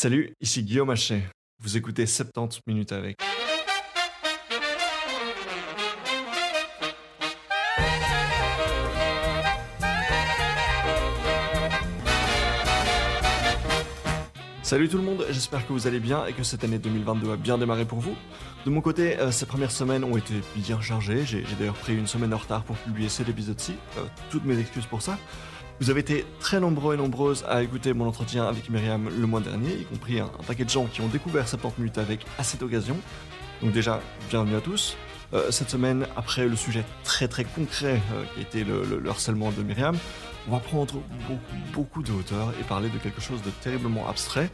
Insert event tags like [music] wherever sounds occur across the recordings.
Salut, ici Guillaume Hachet. Vous écoutez 70 minutes avec. Salut tout le monde, j'espère que vous allez bien et que cette année 2022 a bien démarré pour vous. De mon côté, euh, ces premières semaines ont été bien chargées, j'ai d'ailleurs pris une semaine en retard pour publier cet épisode-ci, euh, toutes mes excuses pour ça. Vous avez été très nombreux et nombreuses à écouter mon entretien avec Myriam le mois dernier, y compris un, paquet de gens qui ont découvert 70 minutes avec à cette occasion. Donc déjà, bienvenue à tous. Euh, cette semaine, après le sujet très très concret qui était le, le harcèlement de Myriam, on va prendre beaucoup, beaucoup de hauteur et parler de quelque chose de terriblement abstrait.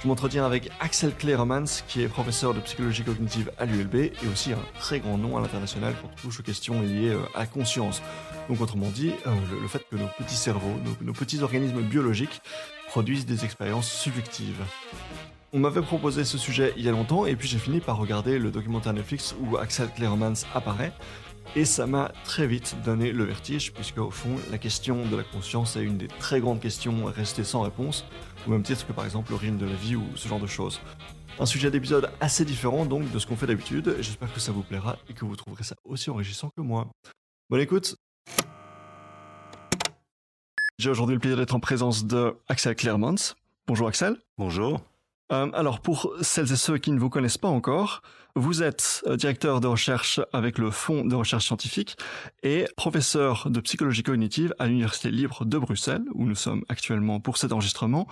Je m'entretiens avec Axel Cleremans, qui est professeur de psychologie cognitive à l'ULB et aussi un très grand nom à l'international quand touche aux questions liées euh, à la conscience. Donc autrement dit, euh, le, fait que nos petits cerveaux, nos, petits organismes biologiques produisent des expériences subjectives. On m'avait proposé ce sujet il y a longtemps et puis j'ai fini par regarder le documentaire Netflix où Axel Cleremans apparaît. Et ça m'a très vite donné le vertige, puisque au fond, la question de la conscience est une des très grandes questions restées sans réponse, au même titre que par exemple le rythme de la vie ou ce genre de choses. Un sujet d'épisode assez différent donc de ce qu'on fait d'habitude, j'espère que ça vous plaira et que vous trouverez ça aussi enrichissant que moi. Bonne écoute J'ai aujourd'hui le plaisir d'être en présence de Axel Clermont. Bonjour Axel. Bonjour. Euh, alors pour celles et ceux qui ne vous connaissent pas encore, vous êtes euh, directeur de recherche avec le Fonds de recherche scientifique et professeur de psychologie cognitive à l'Université libre de Bruxelles, où nous sommes actuellement pour cet enregistrement.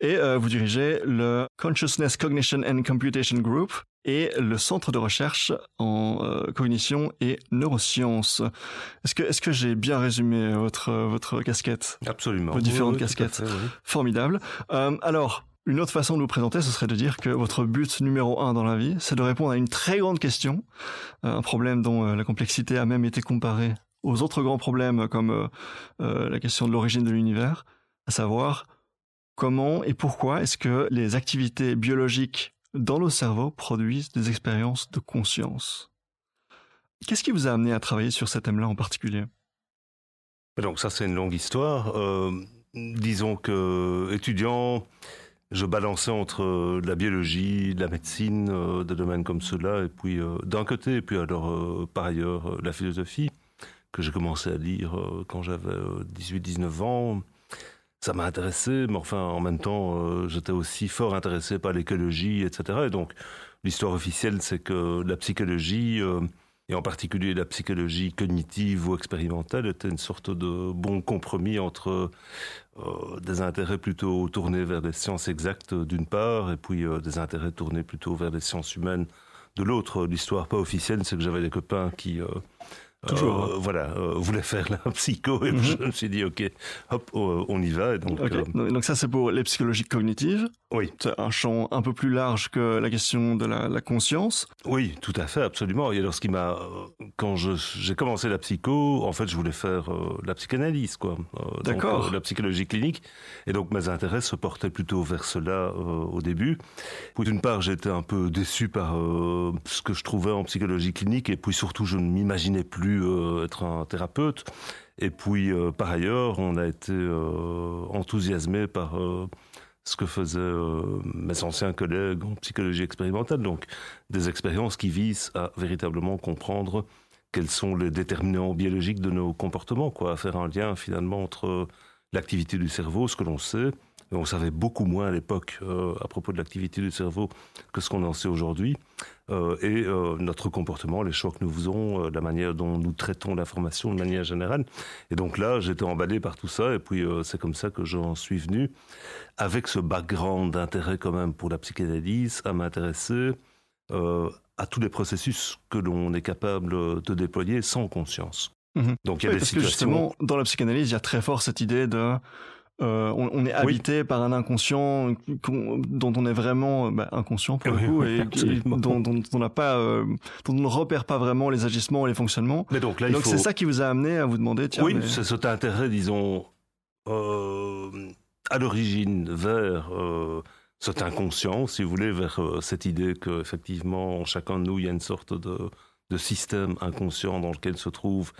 Et euh, vous dirigez le Consciousness Cognition and Computation Group et le centre de recherche en cognition et neurosciences. Est-ce que est-ce que j'ai bien résumé votre votre casquette? Absolument. Vos différentes casquettes. Formidable. alors une autre façon de vous présenter, ce serait de dire que votre but numéro un dans la vie, c'est de répondre à une très grande question, euh, un problème dont euh, la complexité a même été comparée aux autres grands problèmes comme euh, la question de l'origine de l'univers, à savoir comment et pourquoi est-ce que les activités biologiques dans nos cerveaux produisent des expériences de conscience. Qu'est-ce qui vous a amené à travailler sur ce thème-là en particulier? Donc ça c'est une longue histoire. disons que étudiant, je balançais entre euh, la biologie, la médecine, euh, des domaines comme cela, et puis euh, d'un côté, et puis alors par ailleurs la philosophie, que j'ai commencé à lire quand j'avais 18-19 ans. Ça m'a intéressé, mais enfin en même temps, j'étais aussi fort intéressé par l'écologie, etc. Et donc l'histoire officielle, c'est que la psychologie et en particulier la psychologie cognitive ou expérimentale était une sorte de bon compromis entre euh, des intérêts plutôt tournés vers des sciences exactes d'une part, et puis euh, des intérêts tournés plutôt vers des sciences humaines de l'autre. L'histoire pas officielle, c'est que j'avais des copains qui euh, Toujours. Euh, voilà, euh, voulait faire la psycho et mhm. je me suis dit ok, hop, oh, on y va. Et donc, euh, donc ça c'est pour les psychologies cognitives. Oui. C'est un champ un peu plus large que la question de la, la conscience. Oui, tout à fait, absolument. Et alors ce qui m'a, quand j'ai commencé la psycho, en fait je voulais faire la psychanalyse, quoi. D'accord. la psychologie clinique. Et donc mes intérêts se portaient plutôt vers cela au début. Puis d'une part j'étais un peu déçu par ce que je trouvais en psychologie clinique et puis surtout je ne m'imaginais plus euh, être un thérapeute. Et puis, euh, par ailleurs, on a été euh, enthousiasmé par ce que faisaient mes anciens collègues en psychologie expérimentale. Donc, des expériences qui visent à véritablement comprendre quels sont les déterminants biologiques de nos comportements, quoi, à faire un lien finalement entre l'activité du cerveau, ce que l'on sait, on savait beaucoup moins à l'époque à propos de l'activité du cerveau que ce qu'on en sait aujourd'hui. Euh, et euh, notre comportement, les choix que nous faisons, la manière dont nous traitons l'information de manière générale. Et donc là, j'étais emballé par tout ça. Et puis c'est comme ça que j'en suis venu, avec ce background d'intérêt quand même pour la psychanalyse, à m'intéresser à tous les processus que l'on est capable de déployer sans conscience. Mhm. Donc il y a des parce situations... que justement, dans la psychanalyse, il y a très fort cette idée de euh, on, est habité par un inconscient dont on est vraiment euh, bah, inconscient pour le coup et, dont, on n'a pas, euh, dont on ne repère pas vraiment les agissements et les fonctionnements. Mais donc là, donc c'est ça qui vous a amené à vous demander. Tiens, oui, c'est cet intérêt, disons, à l'origine vers cet inconscient, si vous voulez, vers cette idée que effectivement, en chacun de nous, il y a une sorte de, de système inconscient dans lequel se trouve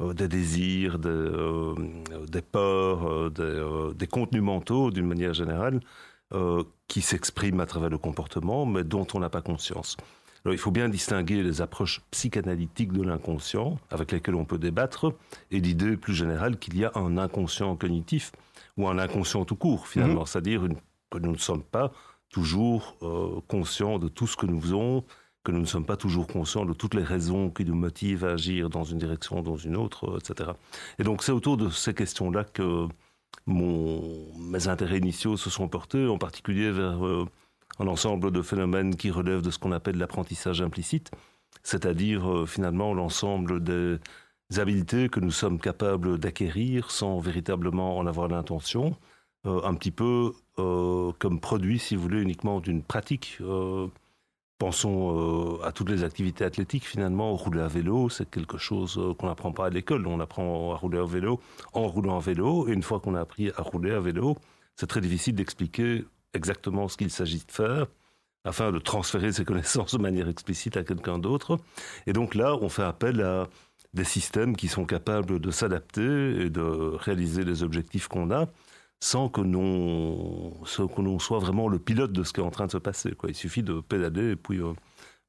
des désirs, des, euh, des peurs, euh, des, des, contenus mentaux d'une manière générale. qui s'expriment à travers le comportement, mais dont on n'a pas conscience. Alors, il faut bien distinguer les approches psychanalytiques de l'inconscient, avec lesquelles on peut débattre, et l'idée plus générale qu'il y a un inconscient cognitif, ou un inconscient tout court, finalement, mhm. c'est-à-dire que nous ne sommes pas toujours euh, conscients de tout ce que nous faisons, que nous ne sommes pas toujours conscients de toutes les raisons qui nous motivent à agir dans une direction, dans une autre, euh, etc. Et donc c'est autour de ces questions-là que mes intérêts initiaux se sont portés, en particulier vers euh, un ensemble de phénomènes qui relèvent de ce qu'on appelle l'apprentissage implicite, c'est-à-dire euh, finalement l'ensemble des habiletés que nous sommes capables d'acquérir sans véritablement en avoir l'intention, un petit peu comme produit, si vous voulez, uniquement d'une pratique Pensons euh, à toutes les activités athlétiques finalement. Rouler à vélo, c'est quelque chose euh, qu'on n'apprend pas à l'école. On apprend à rouler à vélo en roulant à vélo. Et une fois qu'on a appris à rouler à vélo, c'est très difficile d'expliquer exactement ce qu'il s'agit de faire afin de transférer ces connaissances de manière explicite à quelqu'un d'autre. Et donc là, on fait appel à des systèmes qui sont capables de s'adapter et de réaliser les objectifs qu'on a sans que l'on soit vraiment le pilote de ce qui est en train de se passer. Il suffit de pédaler et puis euh,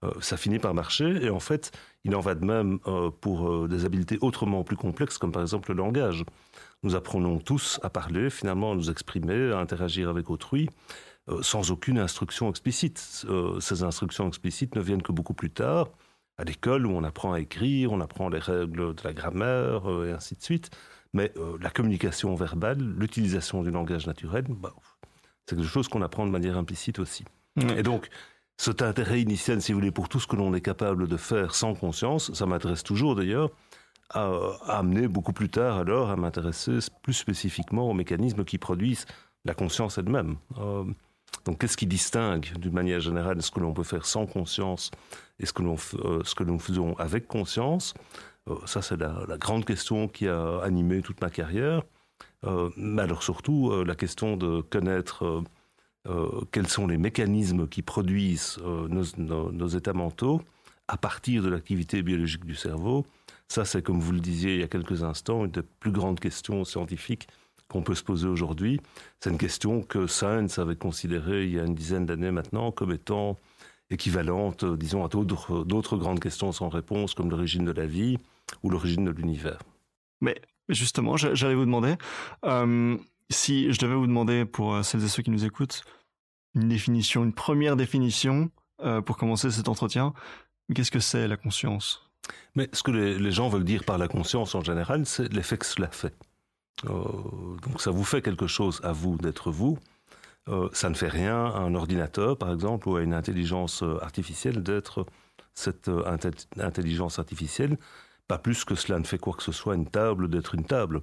euh, ça finit par marcher. Et en fait, il en va de même euh, pour des habiletés autrement plus complexes, comme par exemple le langage. Nous apprenons tous à parler, finalement à nous exprimer, à interagir avec autrui, sans aucune instruction explicite. ces instructions explicites ne viennent que beaucoup plus tard, à l'école où on apprend à écrire, on apprend les règles de la grammaire, et ainsi de suite. Mais euh, la communication verbale, l'utilisation du langage naturel, bah, c'est quelque chose qu'on apprend de manière implicite aussi. Et donc, cet intérêt initial, si vous voulez, pour tout ce que l'on est capable de faire sans conscience, ça m'intéresse toujours d'ailleurs, à, amener beaucoup plus tard alors à m'intéresser plus spécifiquement aux mécanismes qui produisent la conscience elle-même. Euh, donc, qu'est-ce qui distingue, d'une manière générale, ce que l'on peut faire sans conscience et ce que, l'on, euh, ce que nous faisons avec conscience? Ça, c'est la, grande question qui a animé toute ma carrière. Euh, mais alors surtout, euh, la question de connaître quels sont les mécanismes qui produisent nos, états mentaux à partir de l'activité biologique du cerveau. Ça, c'est, comme vous le disiez il y a quelques instants, une des plus grandes questions scientifiques qu'on peut se poser aujourd'hui. C'est une question que Science avait considérée il y a une dizaine d'années maintenant comme étant équivalente, disons, à d'autres grandes questions sans réponse, comme l'origine de la vie, ou l'origine de l'univers. Mais justement, j'allais vous demander, euh, si je devais vous demander pour euh, celles et ceux qui nous écoutent, une définition, une première définition euh, pour commencer cet entretien, qu'est-ce que c'est la conscience? Mais ce que les, gens veulent dire par la conscience en général, c'est l'effet que cela fait. donc ça vous fait quelque chose à vous d'être vous. ça ne fait rien à un ordinateur, par exemple, ou à une intelligence artificielle d'être cette intelligence artificielle. Pas plus que cela ne fait quoi que ce soit une table d'être une table.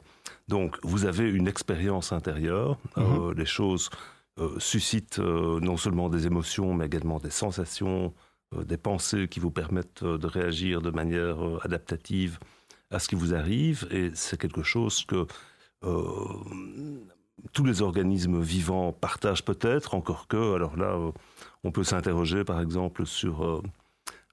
Donc vous avez une expérience intérieure, euh, mhm. les choses euh, suscitent euh, non seulement des émotions, mais également des sensations, des pensées qui vous permettent de réagir de manière adaptative à ce qui vous arrive, et c'est quelque chose que tous les organismes vivants partagent peut-être, encore que, alors là, on peut s'interroger par exemple sur euh,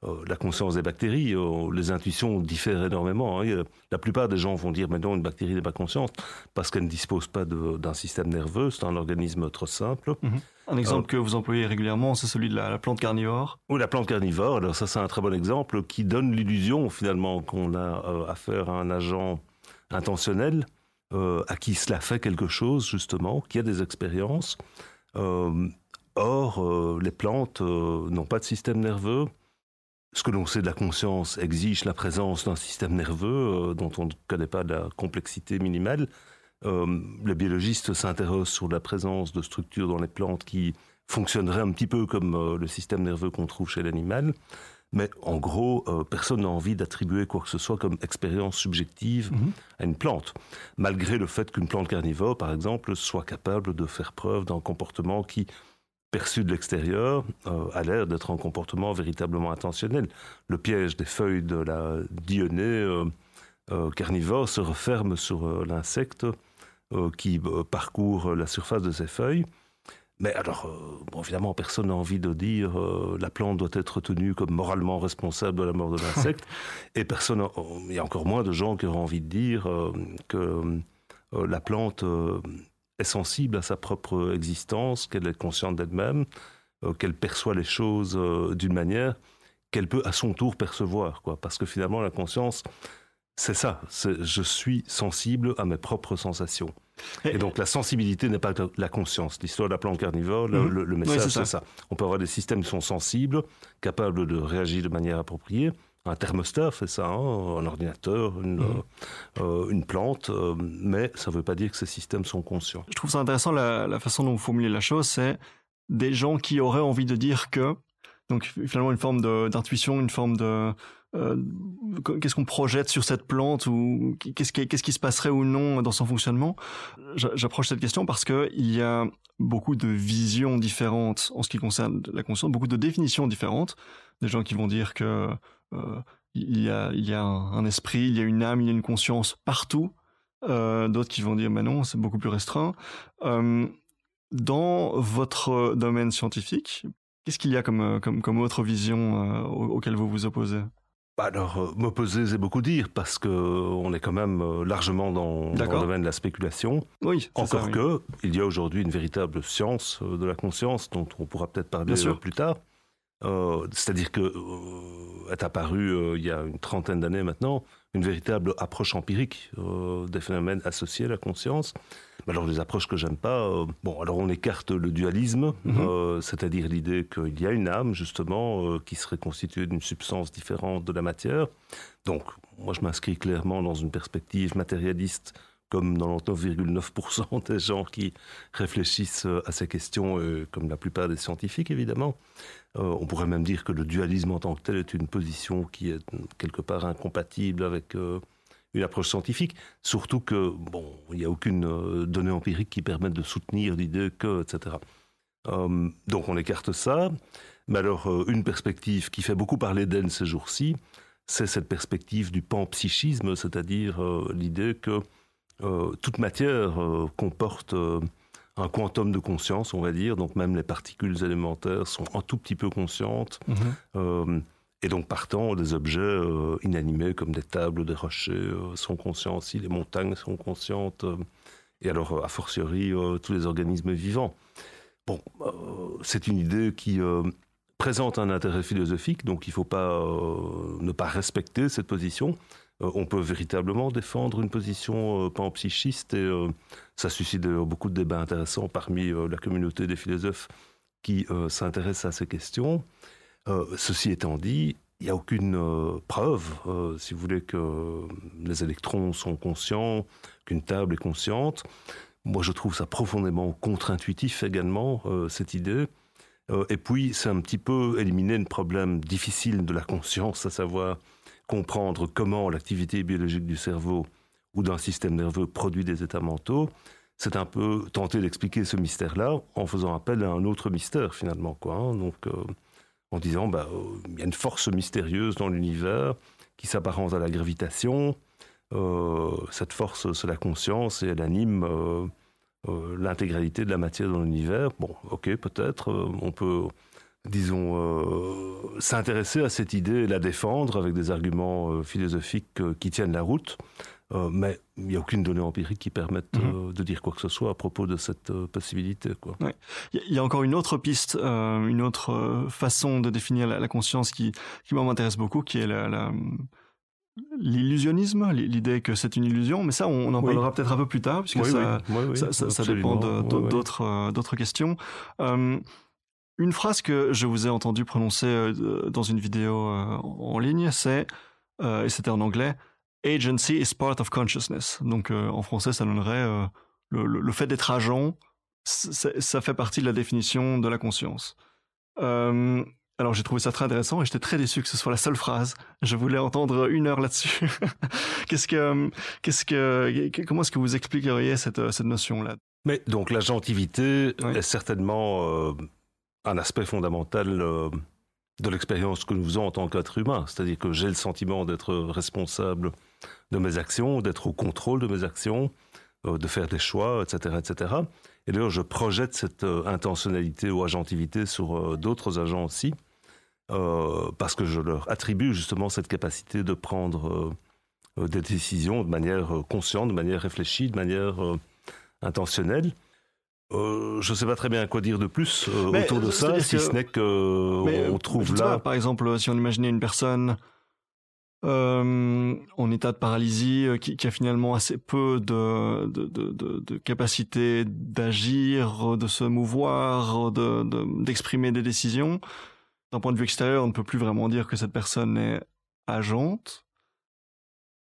la conscience des bactéries, euh, les intuitions diffèrent énormément. Hein. La plupart des gens vont dire maintenant une bactérie n'est pas consciente parce qu'elle ne dispose pas d'un système nerveux, c'est un organisme trop simple. Mhm. Un exemple euh, que vous employez régulièrement, c'est celui de la, plante carnivore. Oui, la plante carnivore, alors ça c'est un très bon exemple qui donne l'illusion finalement qu'on a affaire à un agent intentionnel à qui cela fait quelque chose justement, qui a des expériences. or, les plantes n'ont pas de système nerveux, ce que l'on sait de la conscience exige la présence d'un système nerveux euh, dont on ne connaît pas la complexité minimale. Euh, les biologistes s'interrogent sur la présence de structures dans les plantes qui fonctionneraient un petit peu comme euh, le système nerveux qu'on trouve chez l'animal. Mais en gros, personne n'a envie d'attribuer quoi que ce soit comme expérience subjective mhm. à une plante, malgré le fait qu'une plante carnivore, par exemple, soit capable de faire preuve d'un comportement qui perçu de l'extérieur euh, a l'air d'être un comportement véritablement intentionnel. Le piège des feuilles de la dionée euh, euh, carnivore se referme sur l'insecte qui parcourt la surface de ses feuilles. Mais alors, bon, évidemment, personne n'a envie de dire la plante doit être tenue comme moralement responsable de la mort de l'insecte. [laughs] et personne, il y a encore moins de gens qui auront envie de dire que la plante est sensible à sa propre existence, qu'elle est consciente d'elle-même, qu'elle perçoit les choses d'une manière qu'elle peut à son tour percevoir, quoi. Parce que finalement, la conscience, c'est ça. Je suis sensible à mes propres sensations. Et, donc la sensibilité n'est pas la conscience. L'histoire de la plante carnivore, le, mhm. message, c'est ça. On peut avoir des systèmes qui sont sensibles, capables de réagir de manière appropriée. Un thermostat fait ça, hein, un ordinateur, une, mhm. euh, une plante, euh, mais ça ne veut pas dire que ces systèmes sont conscients. Je trouve ça intéressant la, la façon dont vous formulez la chose, c'est des gens qui auraient envie de dire que donc finalement une forme d'intuition, une forme de euh, qu'est-ce qu'on projette sur cette plante ou qu'est-ce qui, qu'est-ce qui se passerait ou non dans son fonctionnement? J'approche cette question parce que il y a beaucoup de visions différentes en ce qui concerne la conscience, beaucoup de définitions différentes. Des gens qui vont dire que euh, il y a, il y a un, esprit, il y a une âme, il y a une conscience partout. Euh, D'autres qui vont dire mais non, c'est beaucoup plus restreint. Euh, dans votre domaine scientifique, qu'est-ce qu'il y a comme, comme, comme autre vision euh, auquel vous vous opposez? Bah, alors, euh, m'opposer, c'est beaucoup dire, parce qu'on est quand même euh, largement dans, le domaine de la spéculation. Oui, Encore ça, que, il y a aujourd'hui une véritable science euh, de la conscience, dont on pourra peut-être parler plus tard. C'est-à-dire que est apparue il y a une trentaine d'années maintenant une véritable approche empirique des phénomènes associés à la conscience, alors les approches que j'aime pas, euh, bon, alors on écarte le dualisme, mhm. euh, c'est-à-dire l'idée qu'il y a une âme justement euh, qui serait constituée d'une substance différente de la matière. Donc moi je m'inscris clairement dans une perspective matérialiste comme 99,9% des gens qui réfléchissent à ces questions, comme la plupart des scientifiques évidemment. on pourrait même dire que le dualisme en tant que tel est une position qui est quelque part incompatible avec une approche scientifique, surtout que, bon, il n'y a aucune euh, donnée empirique qui permette de soutenir l'idée que, etc. Euh, donc on écarte ça. Mais alors, euh, une perspective qui fait beaucoup parler d'elle ces jours-ci, c'est cette perspective du panpsychisme, c'est-à-dire l'idée que toute matière comporte un quantum de conscience, on va dire, donc même les particules élémentaires sont un tout petit peu conscientes. Mm-hmm. Et donc, partant, des objets euh, inanimés comme des tables, des rochers euh, sont conscients aussi, les montagnes sont conscientes, euh, et alors, a fortiori, tous les organismes vivants. Bon, c'est une idée qui présente un intérêt philosophique, donc il ne faut pas ne pas respecter cette position. On peut véritablement défendre une position panpsychiste, et ça suscite beaucoup de débats intéressants parmi la communauté des philosophes qui s'intéressent à ces questions. Euh, ceci étant dit, il n'y a aucune euh, preuve, euh, si vous voulez, que les électrons sont conscients, qu'une table est consciente. Moi, je trouve ça profondément contre-intuitif également, cette idée. et puis, c'est un petit peu éliminer le problème difficile de la conscience, à savoir comprendre comment l'activité biologique du cerveau ou d'un système nerveux produit des états mentaux. C'est un peu tenter d'expliquer ce mystère-là en faisant appel à un autre mystère, finalement. Quoi, hein. Donc, en disant bah, euh, il y a une force mystérieuse dans l'univers qui s'apparente à la gravitation. Euh, cette force, c'est la conscience et elle anime euh, l'intégralité de la matière dans l'univers. Bon, ok, peut-être, on peut, disons, s'intéresser à cette idée et la défendre avec des arguments philosophiques qui tiennent la route. Euh, mais il n'y a aucune donnée empirique qui permette mhm. euh, de dire quoi que ce soit à propos de cette euh, possibilité. Quoi. Il y a encore une autre piste, une autre façon de définir la, conscience qui, qui m'intéresse beaucoup, qui est la, l'illusionnisme, l'idée que c'est une illusion, mais ça, on, en parlera peut-être un peu plus tard, puisque ça, ça, ça, dépend d'autres, d'autres questions. Une phrase que je vous ai entendu prononcer dans une vidéo en ligne, c'est, et c'était en anglais, agency is part of consciousness. Donc euh, en français, ça donnerait euh, le, fait d'être agent, ça fait partie de la définition de la conscience. Euh, alors j'ai trouvé ça très intéressant et j'étais très déçu que ce soit la seule phrase. Je voulais entendre une heure là-dessus. [laughs] qu'est-ce que, qu'est-ce que, comment est-ce que vous expliqueriez cette, cette notion-là? Mais donc l'agentivité est certainement un aspect fondamental de l'expérience que nous faisons en tant qu'être humain. C'est-à-dire que j'ai le sentiment d'être responsable de mes actions, d'être au contrôle de mes actions, euh, de faire des choix, etc., etc. Et d'ailleurs, je projette cette euh, intentionnalité ou agentivité sur euh, d'autres agents aussi, parce que je leur attribue justement cette capacité de prendre des décisions de manière consciente, de manière réfléchie, de manière intentionnelle. Euh, je ne sais pas très bien quoi dire de plus autour de ça, si ce n'est qu'on trouve là. par exemple, si on imaginait une personne en état de paralysie qui, a finalement assez peu de, de, de, de capacité d'agir, de se mouvoir, d'exprimer des décisions. D'un point de vue extérieur, on ne peut plus vraiment dire que cette personne est agente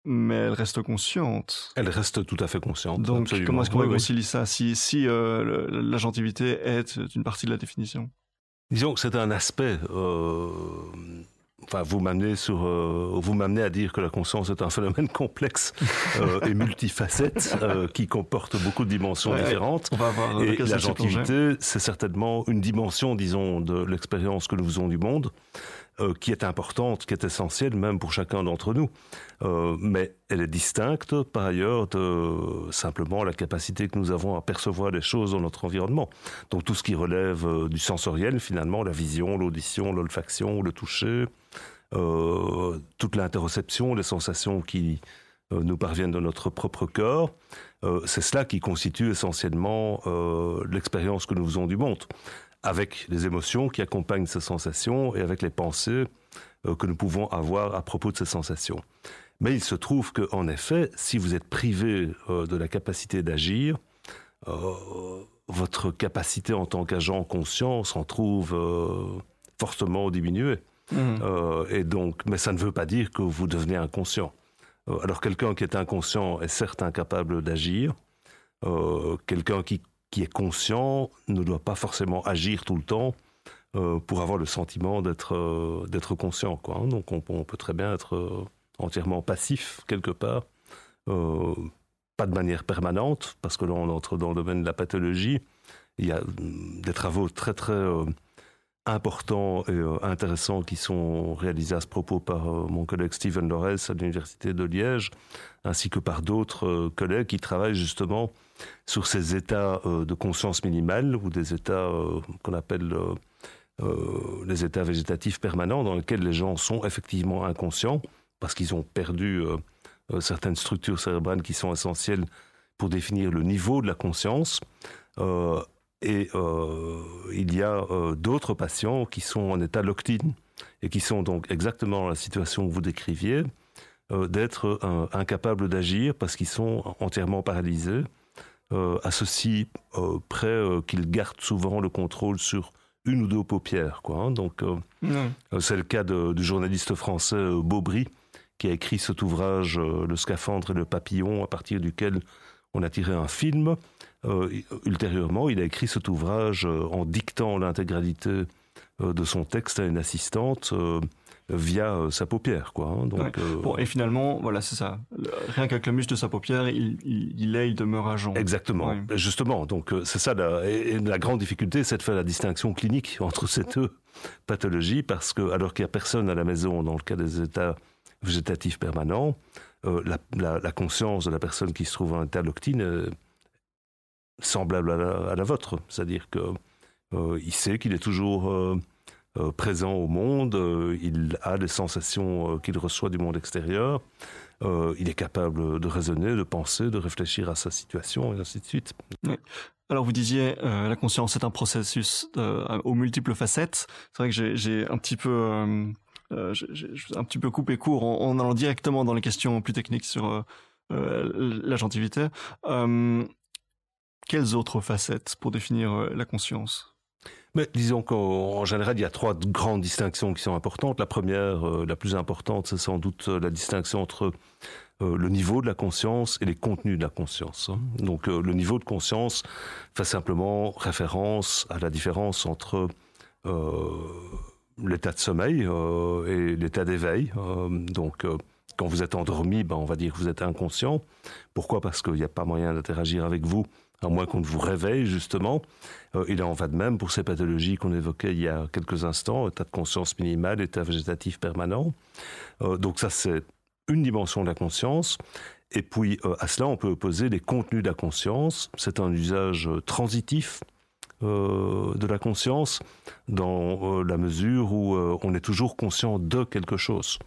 mais elle reste consciente. Elle reste tout à fait consciente. Donc comment est-ce qu'on réconcilie ça si, si euh, l'agentivité est une partie de la définition? Disons que c'est un aspect. Euh, enfin, vous m'amenez sur, euh, vous m'amenez à dire que la conscience est un phénomène [laughs] complexe et multifacette qui comporte beaucoup de dimensions différentes. On va voir et l'agentivité, c'est certainement une dimension, disons, de l'expérience que nous faisons du monde. Euh, qui est importante, qui est essentielle même pour chacun d'entre nous. Euh, mais elle est distincte par ailleurs de simplement la capacité que nous avons à percevoir les choses dans notre environnement. Donc tout ce qui relève euh, du sensoriel finalement, la vision, l'audition, l'olfaction, le toucher, toute l'interoception, les sensations qui nous parviennent de notre propre corps, c'est cela qui constitue essentiellement l'expérience que nous faisons du monde avec les émotions qui accompagnent ces sensations et avec les pensées euh, que nous pouvons avoir à propos de ces sensations. Mais il se trouve qu'en effet, si vous êtes privé euh, de la capacité d'agir, euh, votre capacité en tant qu'agent conscient s'en trouve fortement diminuée. Mmh. et donc, mais ça ne veut pas dire que vous devenez inconscient. alors quelqu'un qui est inconscient est certes incapable d'agir. quelqu'un qui qui est conscient ne doit pas forcément agir tout le temps euh, pour avoir le sentiment d'être euh, conscient. Hein. Donc on, peut très bien être euh, entièrement passif quelque part, pas de manière permanente, parce que là on entre dans le domaine de la pathologie. Il y a mm, des travaux très très importants et intéressants qui sont réalisés à ce propos par mon collègue Steven Lores à l'Université de Liège, ainsi que par d'autres collègues qui travaillent justement sur ces états euh, de conscience minimale ou des états euh, qu'on appelle euh, les états végétatifs permanents dans lesquels les gens sont effectivement inconscients parce qu'ils ont perdu certaines structures cérébrales qui sont essentielles pour définir le niveau de la conscience. Et il y a d'autres patients qui sont en état loctine et qui sont donc exactement dans la situation que vous décriviez, d'être incapables d'agir parce qu'ils sont entièrement paralysés euh, à ceci euh, près euh, qu'il garde souvent le contrôle sur une ou deux paupières. Quoi, hein. Donc, c'est le cas du journaliste français Beaubry, qui a écrit cet ouvrage, Le scaphandre et le papillon, à partir duquel on a tiré un film. Ultérieurement, il a écrit cet ouvrage en dictant l'intégralité de son texte à une assistante via euh, sa paupière, quoi. Hein, donc, euh, bon, et finalement, voilà, c'est ça. Rien qu'avec le muscle de sa paupière, il, il, est, il demeure agent. Exactement. Justement, donc euh, c'est ça. La, et, la grande difficulté, c'est de faire la distinction clinique [laughs] entre ces deux pathologies, parce que alors qu'il n'y a personne à la maison dans le cas des états végétatifs permanents, la, la, conscience de la personne qui se trouve en état loctine semblable à la, vôtre, c'est-à-dire que il sait qu'il est toujours euh, présent au monde, euh, il a des sensations euh, qu'il reçoit du monde extérieur, il est capable de raisonner, de penser, de réfléchir à sa situation et ainsi de suite. Alors vous disiez, la conscience est un processus aux multiples facettes. C'est vrai que j'ai un petit peu... un petit peu coupé court en, allant directement dans les questions plus techniques sur l'agentivité. Quelles autres facettes pour définir la conscience? Disons qu'en général, il y a trois grandes distinctions qui sont importantes. La première, euh, la plus importante, c'est sans doute euh, la distinction entre euh, le niveau de la conscience et les contenus de la conscience. Hein. Donc le niveau de conscience fait simplement référence à la différence entre l'état de sommeil et l'état d'éveil. donc quand vous êtes endormi, ben, on va dire que vous êtes inconscient. Pourquoi? Parce qu'il n'y a pas moyen d'interagir avec vous à moins qu'on ne vous réveille justement. Euh, il en va de même pour ces pathologies qu'on évoquait il y a quelques instants, état de conscience minimale, état végétatif permanent. Euh, donc ça, c'est une dimension de la conscience. Et puis euh, à cela, on peut opposer les contenus de la conscience. C'est un usage transitif de la conscience dans la mesure où on est toujours conscient de quelque chose.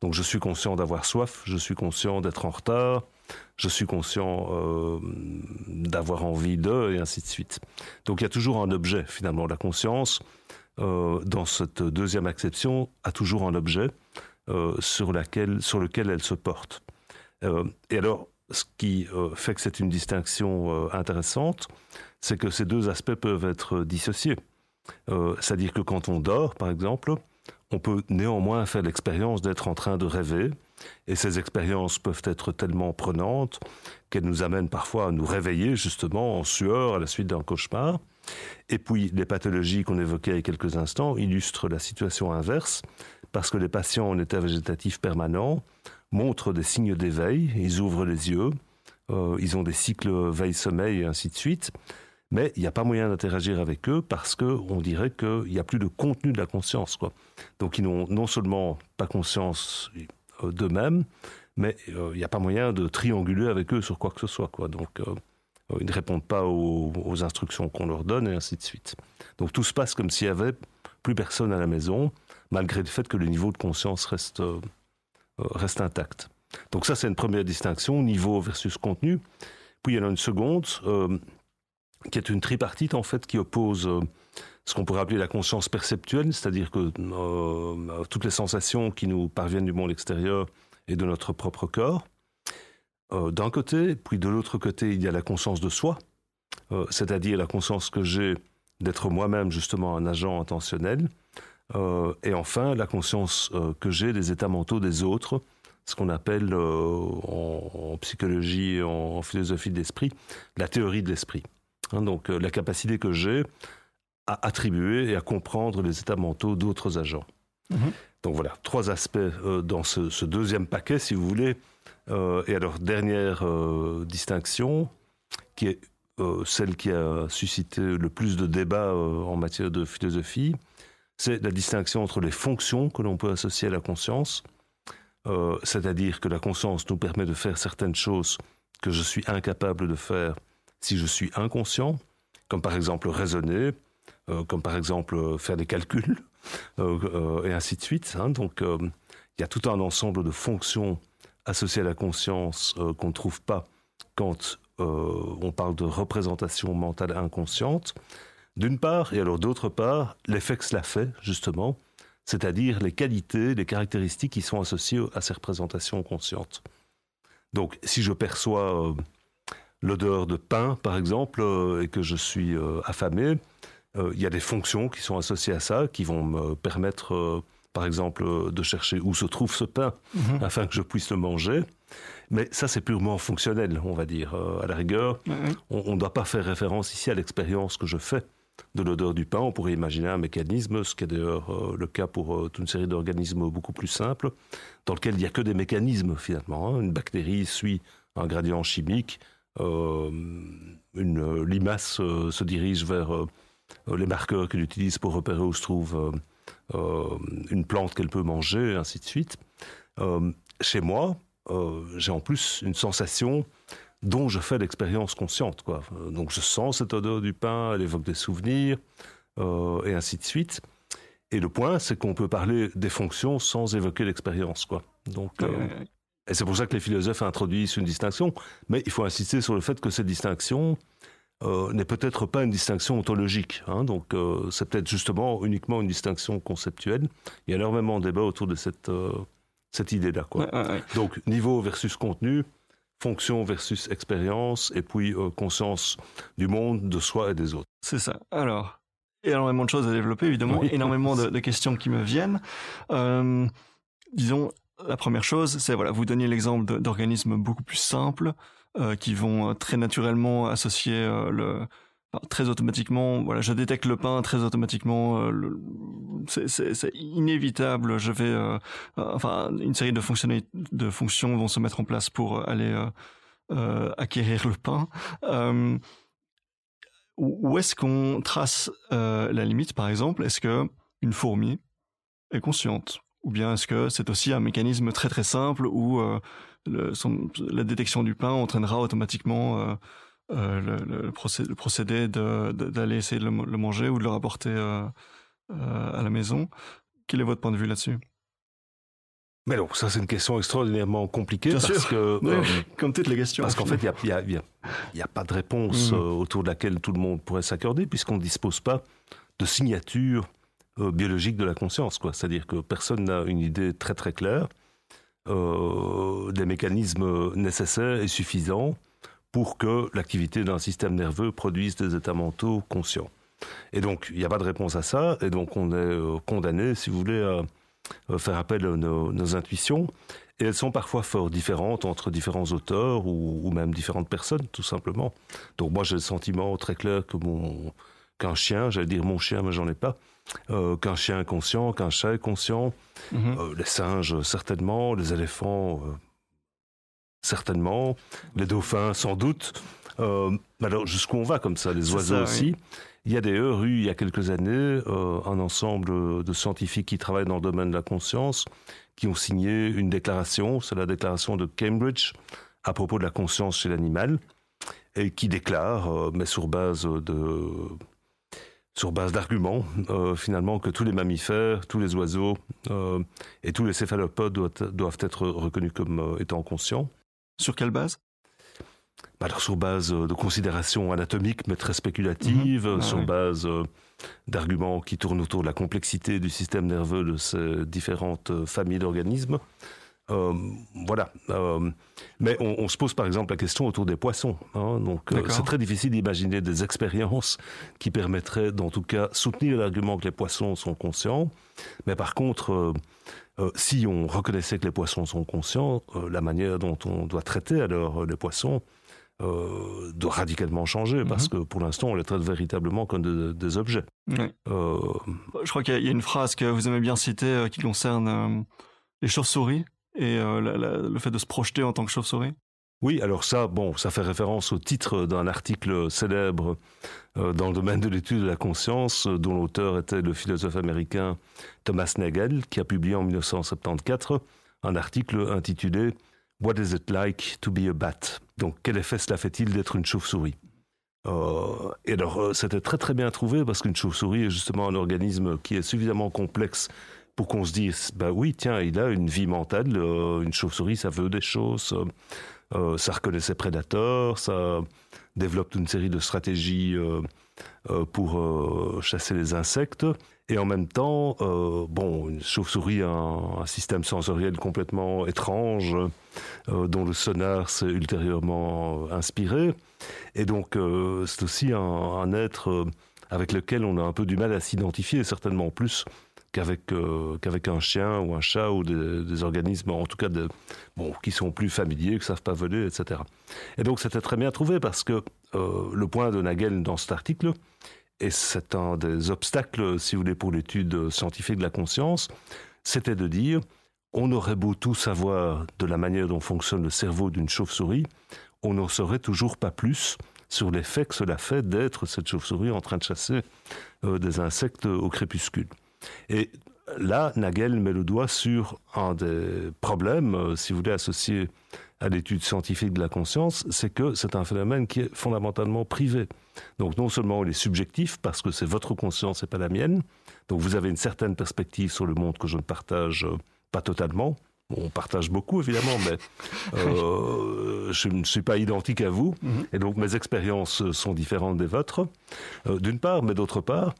Donc je suis conscient d'avoir soif, je suis conscient d'être en retard, je suis conscient euh, d'avoir envie de, et ainsi de suite. Donc il y a toujours un objet, finalement. La conscience, euh, dans cette deuxième acception, a toujours un objet euh, sur, sur lequel elle se porte. et alors, ce qui fait que c'est une distinction intéressante, c'est que ces deux aspects peuvent être dissociés. C'est-à-dire que quand on dort, par exemple, on peut néanmoins faire l'expérience d'être en train de rêver, et ces expériences peuvent être tellement prenantes qu'elles nous amènent parfois à nous réveiller justement en sueur à la suite d'un cauchemar. Et puis les pathologies qu'on évoquait il y a quelques instants illustrent la situation inverse, parce que les patients en état végétatif permanent montrent des signes d'éveil, ils ouvrent les yeux, euh, ils ont des cycles veille-sommeil et ainsi de suite mais il n'y a pas moyen d'interagir avec eux parce qu'on dirait qu'il n'y a plus de contenu de la conscience. Quoi. Donc ils n'ont non seulement pas conscience euh, d'eux-mêmes, mais euh, il n'y a pas moyen de trianguler avec eux sur quoi que ce soit. Quoi. Donc euh, ils ne répondent pas aux, instructions qu'on leur donne et ainsi de suite. Donc tout se passe comme s'il n'y avait plus personne à la maison, malgré le fait que le niveau de conscience reste, reste intact. Donc ça c'est une première distinction, niveau versus contenu. Puis il y en a une seconde qui est une tripartite en fait qui oppose euh, ce qu'on pourrait appeler la conscience perceptuelle, c'est-à-dire que euh, toutes les sensations qui nous parviennent du monde extérieur et de notre propre corps, euh, d'un côté, puis de l'autre côté, il y a la conscience de soi, c'est-à-dire la conscience que j'ai d'être moi-même justement un agent intentionnel, et enfin la conscience que j'ai des états mentaux des autres, ce qu'on appelle en, psychologie, en philosophie de l'esprit, la théorie de l'esprit. Hein, donc euh, la capacité que j'ai à attribuer et à comprendre les états mentaux d'autres agents. Mhm. Donc voilà, trois aspects euh, dans ce, deuxième paquet, si vous voulez. Euh, et alors, dernière distinction, qui est celle qui a suscité le plus de débats en matière de philosophie, c'est la distinction entre les fonctions que l'on peut associer à la conscience, c'est-à-dire que la conscience nous permet de faire certaines choses que je suis incapable de faire si je suis inconscient, comme par exemple raisonner, euh, comme par exemple euh, faire des calculs, euh, et ainsi de suite. Hein. Donc il y a tout un ensemble de fonctions associées à la conscience qu'on ne trouve pas quand on parle de représentation mentale inconsciente, d'une part, et alors d'autre part, l'effet que cela fait, justement, c'est-à-dire les qualités, les caractéristiques qui sont associées à ces représentations conscientes. Donc, si je perçois l'odeur de pain, par exemple, euh, et que je suis euh, affamé, euh, il y a des fonctions qui sont associées à ça, qui vont me permettre, par exemple, de chercher où se trouve ce pain, mhm. afin que je puisse le manger. Mais ça, c'est purement fonctionnel, on va dire. à la rigueur, on ne doit pas faire référence ici à l'expérience que je fais de l'odeur du pain. On pourrait imaginer un mécanisme, ce qui est d'ailleurs le cas pour toute une série d'organismes beaucoup plus simples, dans lequel il n'y a que des mécanismes finalement. Hein. Une bactérie suit un gradient chimique, une limace euh, se dirige vers euh, les marqueurs qu'elle utilise pour repérer où se trouve une plante qu'elle peut manger, et ainsi de suite. chez moi, j'ai en plus une sensation dont je fais l'expérience consciente. Quoi. Donc je sens cette odeur du pain, elle évoque des souvenirs, et ainsi de suite. Et le point, c'est qu'on peut parler des fonctions sans évoquer l'expérience. Quoi. Donc, et c'est pour ça que les philosophes introduisent une distinction, mais il faut insister sur le fait que cette distinction euh, n'est peut-être pas une distinction ontologique. Hein, donc euh, c'est peut-être justement uniquement une distinction conceptuelle. Il y a énormément de débats autour de cette, euh, cette idée-là. Donc niveau versus contenu, fonction versus expérience, et puis conscience du monde, de soi et des autres. C'est ça. Alors, énormément de choses à développer, évidemment, énormément de, [laughs] de, questions qui me viennent. disons, la première chose, c'est voilà, vous donniez l'exemple d'organismes beaucoup plus simples euh, qui vont euh, très naturellement associer euh, le très automatiquement, voilà, je détecte le pain très automatiquement, c'est inévitable. Je vais, enfin, une série de de fonctions vont se mettre en place pour aller acquérir le pain. où est-ce qu'on trace la limite, par exemple? Est-ce que une fourmi est consciente? Ou bien est-ce que c'est aussi un mécanisme très très simple où euh, la détection du pain entraînera automatiquement euh, euh, le, procédé, d'aller essayer de le, manger ou de le rapporter à la maison Quel est votre point de vue là-dessus? Mais non, ça c'est une question extraordinairement compliquée parce que comme toutes les questions. Parce qu'en fait, il n'y a, pas de réponse mhm. autour de laquelle tout le monde pourrait s'accorder puisqu'on ne dispose pas de signature biologique de la conscience. C'est-à-dire que personne n'a une idée très très claire des mécanismes nécessaires et suffisants pour que l'activité d'un système nerveux produise des états mentaux conscients. Et donc, il n'y a pas de réponse à ça, et donc on est euh, condamné, si vous voulez, à euh, faire appel à nos, intuitions. Et elles sont parfois fort différentes entre différents auteurs ou, même différentes personnes, tout simplement. Donc moi, j'ai le sentiment très clair que mon qu'un chien, j'allais dire mon chien, mais j'en ai pas, euh, qu'un chien est conscient, qu'un chat est conscient, mhm. les singes certainement, les éléphants certainement, les dauphins sans doute. Euh, alors jusqu'où on va comme ça, les oiseaux aussi? Il y a d'ailleurs eu, il y a quelques années, euh, un ensemble de scientifiques qui travaillent dans le domaine de la conscience, qui ont signé une déclaration, c'est la déclaration de Cambridge, à propos de la conscience chez l'animal, et qui déclare, euh, mais sur base de sur base d'arguments, finalement, que tous les mammifères, tous les oiseaux et tous les céphalopodes doivent, doivent être reconnus comme étant conscients. Sur quelle base? Bah, alors, sur base euh, de considérations anatomiques, mais très spéculatives, mhm. sur base euh, d'arguments qui tournent autour de la complexité du système nerveux de ces différentes euh, familles d'organismes. Voilà. mais on, se pose par exemple la question autour des poissons. Hein. donc c'est très difficile d'imaginer des expériences qui permettraient, en tout cas, soutenir l'argument que les poissons sont conscients. Mais par contre, euh, si on reconnaissait que les poissons sont conscients, euh, la manière dont on doit traiter alors euh, les poissons doit radicalement changer parce mhm. que pour l'instant on les traite véritablement comme des objets. Je crois qu'il y, a une phrase que vous aimez bien citer qui concerne les chauves-souris et le fait de se projeter en tant que chauve-souris. Oui, alors ça, bon, ça fait référence au titre d'un article célèbre euh, dans le domaine de l'étude de la conscience, euh, dont l'auteur était le philosophe américain Thomas Nagel, qui a publié en 1974 un article intitulé What is it like to be a bat? Donc, quel effet cela fait-il d'être une chauve-souris? Euh, et alors, c'était très très bien trouvé parce qu'une chauve-souris est justement un organisme qui est suffisamment complexe pour qu'on se dise, bah oui, tiens, il a une vie mentale, une chauve-souris, ça veut des choses, euh, ça reconnaît ses prédateurs, ça développe une série de stratégies euh, euh, pour chasser les insectes. Et en même temps, bon, une chauve-souris a un, système sensoriel complètement étrange, dont le sonar s'est ultérieurement inspiré. Et donc, c'est aussi un, un, être avec lequel on a un peu du mal à s'identifier, certainement plus qu'avec euh, qu'avec un chien ou un chat ou des, organismes, en tout cas, qui sont plus familiers, qui savent pas voler, etc. Et donc c'était très bien trouvé parce que euh, le point de Nagel dans cet article, et c'est un des obstacles, si vous voulez, pour l'étude scientifique de la conscience, c'était de dire on aurait beau tout savoir de la manière dont fonctionne le cerveau d'une chauve-souris, on n'en saurait toujours pas plus sur l'effet que cela fait d'être cette chauve-souris en train de chasser euh, des insectes au crépuscule. Et là, Nagel met le doigt sur un des problèmes, euh, si vous voulez, associés à l'étude scientifique de la conscience, c'est que c'est un phénomène qui est fondamentalement privé. Donc non seulement il est subjectif, parce que c'est votre conscience et pas la mienne, donc vous avez une certaine perspective sur le monde que je ne partage euh, pas totalement, on partage beaucoup évidemment, mais [laughs] euh, je ne suis pas identique à vous, mhm. et donc mes expériences sont différentes des vôtres, d'une part, mais d'autre part,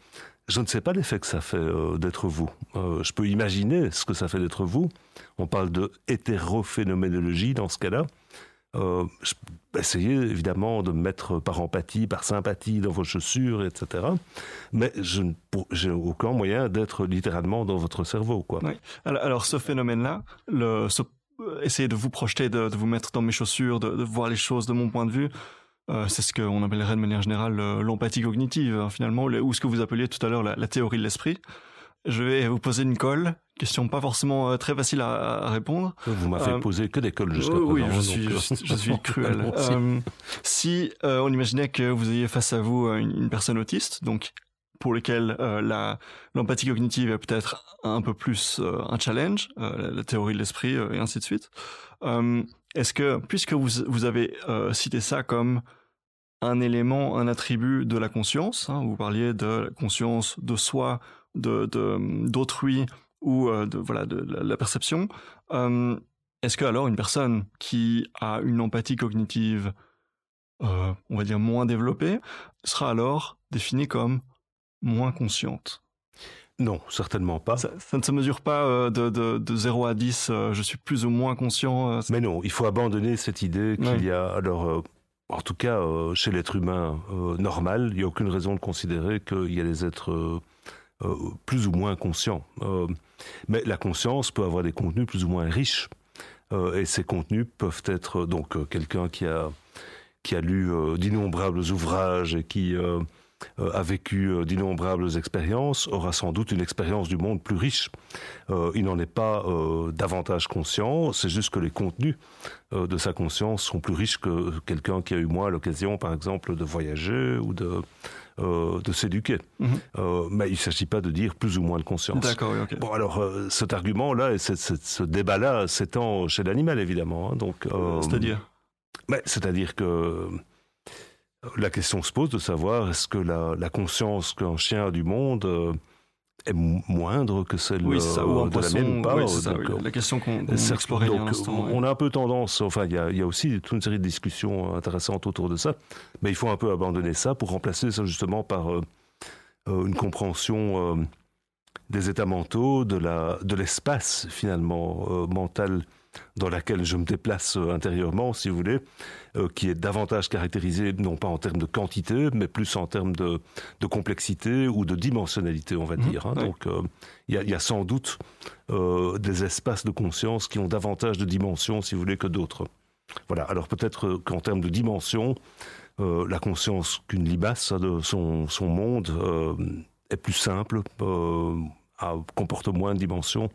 je ne sais pas l'effet que ça fait euh, d'être vous. Euh, je peux imaginer ce que ça fait d'être vous. On parle de hétérophénoménologie dans ce cas-là. Euh, essayez évidemment de me mettre par empathie, par sympathie dans vos chaussures, etc. Mais je n'ai aucun moyen d'être littéralement dans votre cerveau. Quoi. Alors, ce phénomène-là, essayer de vous projeter, de, vous mettre dans mes chaussures, de, voir les choses de mon point de vue, euh, c'est ce qu'on appellerait de manière générale euh, l'empathie cognitive, hein, finalement, ou ce que vous appeliez tout à l'heure la, théorie de l'esprit. Je vais vous poser une colle, question pas forcément euh, très facile à, répondre. Vous m'avez posé que des colles jusqu'à présent. Oui, je suis, je, suis [laughs] cruel. si on imaginait que vous ayez face à vous une, personne autiste, donc pour lequel l'empathie cognitive est peut-être un peu plus un challenge, la, théorie de l'esprit et ainsi de suite. Est-ce que, puisque vous, avez cité ça comme un élément, un attribut de la conscience. Hein. Vous parliez de la conscience de soi, d'autrui ou de, voilà, la perception. Est-ce que alors une personne qui a une empathie cognitive, on va dire moins développée, sera alors définie comme moins consciente? Non, certainement pas. Ça, ne se mesure pas euh, de, de, 0 à 10, euh, je suis plus ou moins conscient. Euh, Mais non, il faut abandonner cette idée qu'il y a, alors, en tout cas, chez l'être humain normal, il n'y a aucune raison de considérer qu'il y a des êtres plus ou moins conscients. mais la conscience peut avoir des contenus plus ou moins riches. et ces contenus peuvent être, donc, quelqu'un qui a, qui a lu d'innombrables ouvrages et qui a vécu euh, d'innombrables expériences, aura sans doute une expérience du monde plus riche. Euh, il n'en est pas davantage conscient, c'est juste que les contenus de sa conscience sont plus riches que quelqu'un qui a eu moins l'occasion, par exemple, de voyager ou de, de s'éduquer. Mhm. mais il ne s'agit pas de dire plus ou moins de conscience. D'accord, Bon, alors, cet argument-là et ce débat-là s'étend chez l'animal, évidemment. Hein, donc, C'est-à-dire? C'est-à-dire que la question se pose de savoir est-ce que la, conscience qu'un chien a du monde euh, est moindre que celle euh, de la mienne pas La question qu'on qu explorait On a un peu tendance, enfin il y a, aussi toute une série de discussions intéressantes autour de ça, mais il faut un peu abandonner ça pour remplacer ça justement par euh, une compréhension des états mentaux, de l'espace finalement mental dans laquelle je me déplace euh, intérieurement, si vous voulez, euh, qui est davantage caractérisée non pas en termes de quantité, mais plus en termes de, complexité ou de dimensionnalité, on va mhm. dire. Hein. Donc, euh, il y, a sans doute des espaces de conscience qui ont davantage de dimensions, si vous voulez, que d'autres. Voilà. Alors peut-être qu'en termes de dimension, la conscience qu'une libasse a de son, son monde est plus simple comporte moins de dimensions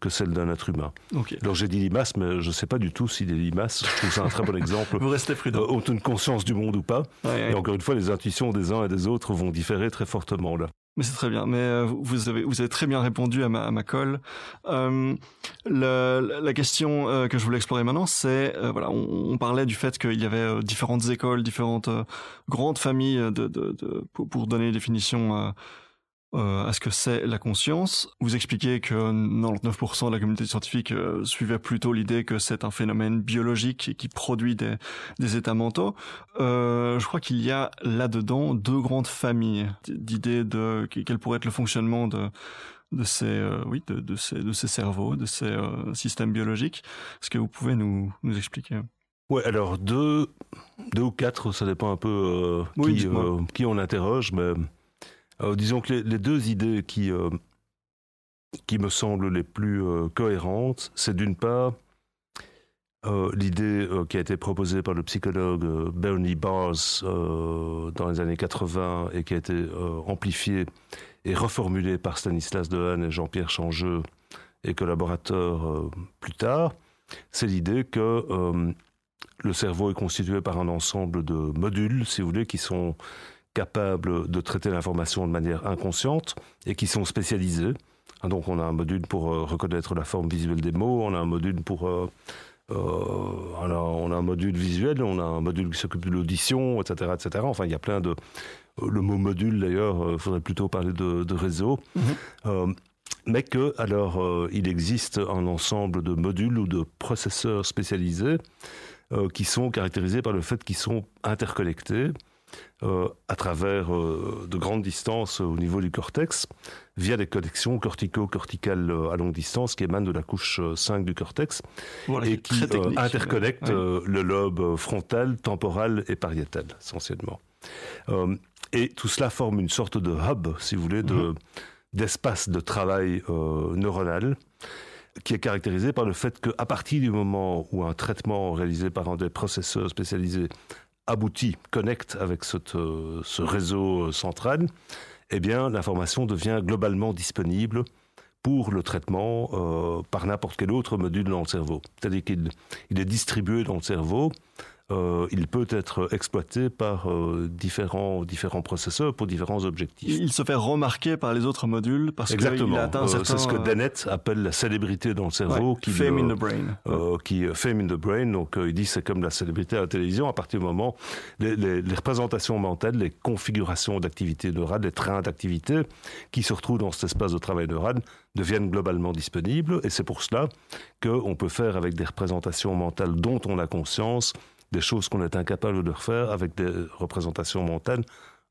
que celle d'un être humain. Alors j'ai dit limaces, mais je ne sais pas du tout si des limaces, je trouve ça un très bon exemple, [laughs] Vous restez prudent. Euh, ont une conscience du monde ou pas. et encore une fois, les intuitions des uns et des autres vont différer très fortement là. Mais c'est très bien. Mais euh, vous avez vous avez très bien répondu à ma, à ma colle. Euh, la question que je voulais explorer maintenant, c'est voilà, on, parlait du fait qu'il y avait différentes écoles, différentes grandes familles de, de, de pour, pour, donner une définition euh, à ce que c'est la conscience. Vous expliquez que 99% de la communauté scientifique euh, suivait plutôt l'idée que c'est un phénomène biologique qui produit des, des états mentaux. Euh, je crois qu'il y a là-dedans deux grandes familles d'idées de quel pourrait être le fonctionnement de de ces euh, oui de, de, ces de ces cerveaux, de ces euh, systèmes biologiques. Est-ce que vous pouvez nous nous expliquer? Ouais, alors deux, deux ou quatre, ça dépend un peu qui, qui on interroge, mais euh, disons que les, deux idées qui, euh, qui me semblent les plus euh, cohérentes, c'est d'une part l'idée qui a été proposée par le psychologue Bernie Bars dans les années 80 et qui a été amplifiée et reformulée par Stanislas Dehaene et Jean-Pierre Changeux et collaborateurs plus tard, c'est l'idée que le cerveau est constitué par un ensemble de modules, si vous voulez, qui sont capables de traiter l'information de manière inconsciente et qui sont spécialisés. Hein, donc on a un module pour euh, reconnaître la forme visuelle des mots, on a un module pour euh, euh, on, a, un module visuel, on a un module qui s'occupe de l'audition, etc., etc. Enfin, il y a plein de le mot module d'ailleurs, il faudrait plutôt parler de, réseau. Mm-hmm. mais que alors il existe un ensemble de modules ou de processeurs spécialisés qui sont caractérisés par le fait qu'ils sont interconnectés euh, à travers euh, de grandes distances au niveau du cortex, via des connexions cortico-corticales euh, à longue distance qui émanent de la couche 5 du cortex et qui interconnectent le lobe frontal, temporal et pariétal, essentiellement. et tout cela forme une sorte de hub, si vous voulez, de, mhm. d'espace de travail neuronal qui est caractérisé par le fait qu'à partir du moment où un traitement réalisé par un des processeurs spécialisés aboutit, connecte avec euh, ce réseau euh, central, eh bien, l'information devient globalement disponible pour le traitement euh, par n'importe quel autre module dans le cerveau. C'est-à-dire qu'il est distribué dans le cerveau euh, il peut être exploité par euh, différents, différents processeurs pour différents objectifs. Il se fait remarquer par les autres modules parce qu'il a atteint euh, C'est ce que Dennett appelle la célébrité dans le cerveau. qui, fame in the brain. qui fame in the brain. Donc il dit c'est comme la célébrité à la télévision. À partir du moment les, les, les représentations mentales, les configurations d'activité neurale, les trains d'activité qui se retrouvent dans cet espace de travail neural deviennent globalement disponibles. Et c'est pour cela qu'on peut faire avec des représentations mentales dont on a conscience des choses qu'on est incapable de refaire avec des représentations mentales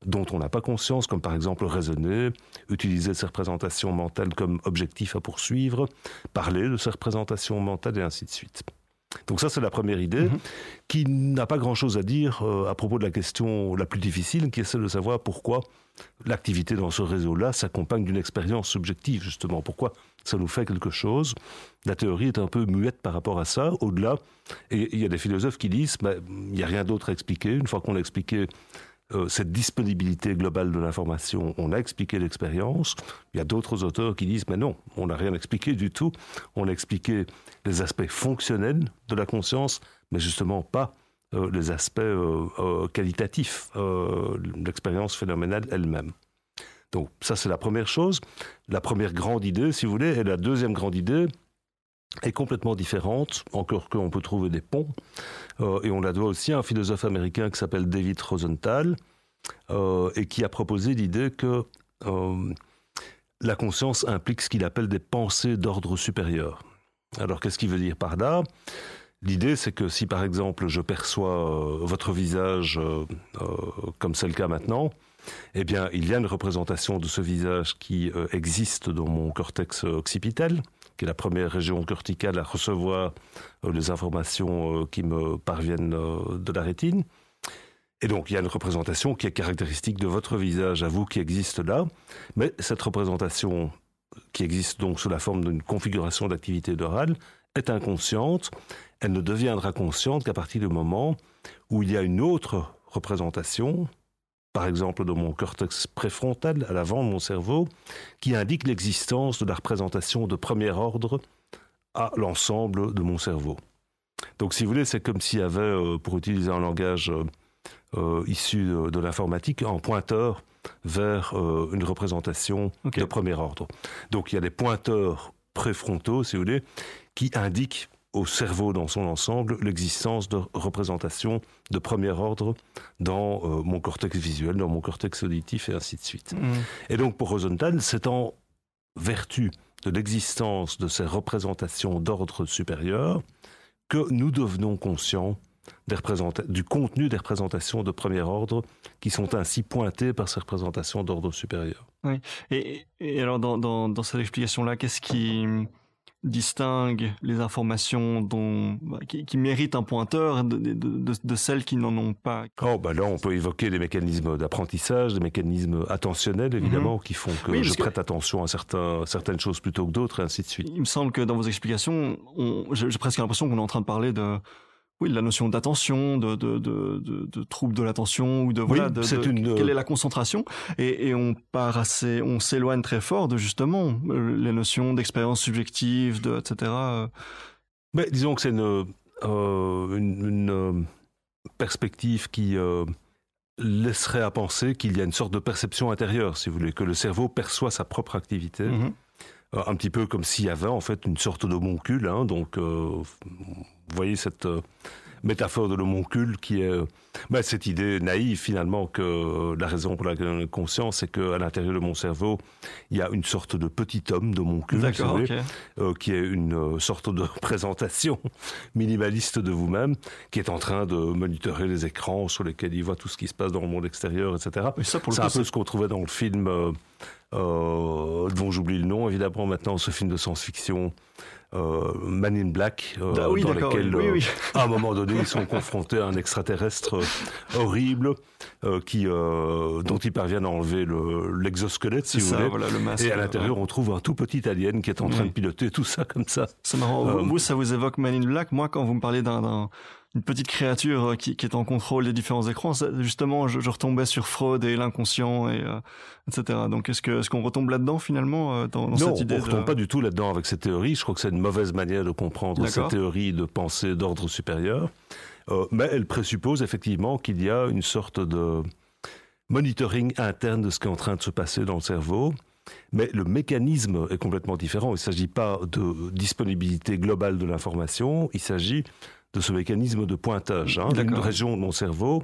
dont on n'a pas conscience, comme par exemple raisonner, utiliser ces représentations mentales comme objectif à poursuivre, parler de ces représentations mentales et ainsi de suite. Donc ça, c'est la première idée, mhm. qui n'a pas grand-chose à dire euh, à propos de la question la plus difficile, qui est celle de savoir pourquoi l'activité dans ce réseau-là s'accompagne d'une expérience subjective, justement. Pourquoi ça nous fait quelque chose? La théorie est un peu muette par rapport à ça, au-delà. Et il y a des philosophes qui disent, ben, il n'y a rien d'autre à expliquer. Une fois qu'on a expliqué euh, cette disponibilité globale de l'information, on a expliqué l'expérience. Il y a d'autres auteurs qui disent, mais non, on n'a rien expliqué du tout. On a expliqué les aspects fonctionnels de la conscience, mais justement pas euh, les aspects euh, qualitatifs, l'expérience phénoménale elle-même. Donc ça, c'est la première chose, la première grande idée, si vous voulez. Et la deuxième grande idée, est complètement différente, encore qu'on peut trouver des ponts. Euh, et on la doit aussi à un philosophe américain qui s'appelle David Rosenthal, euh, et qui a proposé l'idée que euh, la conscience implique ce qu'il appelle des pensées d'ordre supérieur. Alors qu'est-ce qu'il veut dire par là? L'idée, c'est que si par exemple je perçois votre visage comme c'est le cas maintenant, eh bien, il y a une représentation de ce visage qui existe dans mon cortex occipital, qui est la première région corticale à recevoir euh, les informations euh, qui me parviennent euh, de la rétine. Et donc, il y a une représentation qui est caractéristique de votre visage à vous qui existe là, mais cette représentation qui existe donc sous la forme d'une configuration d'activité neurale est inconsciente. Elle ne deviendra consciente qu'à partir du moment où il y a une autre représentation par exemple dans mon cortex préfrontal, à l'avant de mon cerveau, qui indique l'existence de la représentation de premier ordre à l'ensemble de mon cerveau. Donc si vous voulez, c'est comme s'il y avait, euh, pour utiliser un langage euh, euh, issu de, l'informatique, un pointeur vers une représentation de premier ordre. Donc il y a des pointeurs préfrontaux, si vous voulez, qui indiquent au cerveau dans son ensemble l'existence de représentations de premier ordre dans euh, mon cortex visuel, dans mon cortex auditif et ainsi de suite. Mm. Et donc pour Rosenthal, c'est en vertu de l'existence de ces représentations d'ordre supérieur que nous devenons conscients du contenu des représentations de premier ordre qui sont ainsi pointées par ces représentations d'ordre supérieur. Oui. Et, alors dans, dans cette explication-là, qu'est-ce qui distingue les informations dont, bah, qui, qui, méritent un pointeur de, de, de, de celles qui n'en ont pas. Oh, bah là, on peut évoquer des mécanismes d'apprentissage, des mécanismes attentionnels, évidemment, mhm. qui font que je prête attention à certains, certaines choses plutôt que d'autres, et ainsi de suite. Il me semble que dans vos explications, j'ai presque l'impression qu'on est en train de parler de oui, la notion d'attention, de, de, de, de, trouble de l'attention ou de voilà, de, quelle est la concentration et, et on part assez, on s'éloigne très fort de justement euh, les notions d'expérience subjective, de etc. Mais disons que c'est une, euh, une, euh, perspective qui euh, laisserait à penser qu'il y a une sorte de perception intérieure, si vous voulez, que le cerveau perçoit sa propre activité. Mm-hmm. un petit peu comme s'il y avait en fait une sorte de moncule, hein, donc vous voyez cette euh, métaphore de l'homoncule qui est ben, cette idée naïve finalement que euh, la raison pour laquelle on est conscient, c'est qu'à l'intérieur de mon cerveau, il y a une sorte de petit homme de mon cul, euh, qui est une sorte de [laughs] représentation minimaliste de vous-même, qui est en train de monitorer les écrans sur lesquels il voit tout ce qui se passe dans le monde extérieur, etc. C'est un peu ce qu'on trouvait dans le film dont j'oublie le nom, évidemment maintenant, ce film de science-fiction euh, Man in Black, euh, ah dans lequel, euh, à un moment donné, ils sont confrontés à un extraterrestre horrible qui, dont ils parviennent à enlever l'exosquelette, si vous voulez. et à l'intérieur, on trouve un tout petit alien qui est en train de piloter tout ça comme ça. C'est marrant. vous, ça vous évoque Man in Black. Moi, quand vous me parlez d'un une petite créature euh, qui, qui, est en contrôle des différents écrans. Justement, je, je retombais sur Freud et l'inconscient et euh, etc. Donc, est-ce que est-ce qu'on retombe là-dedans finalement euh, dans, dans cette idée Non, on retombe pas du tout là-dedans avec cette théorie. Je crois que c'est une mauvaise manière de comprendre cette théorie de pensée d'ordre supérieur. mais elle présuppose effectivement qu'il y a une sorte de monitoring interne de ce qui est en train de se passer dans le cerveau. Mais le mécanisme est complètement différent. Il ne s'agit pas de disponibilité globale de l'information, il s'agit de ce mécanisme de pointage. Hein. Une région de mon cerveau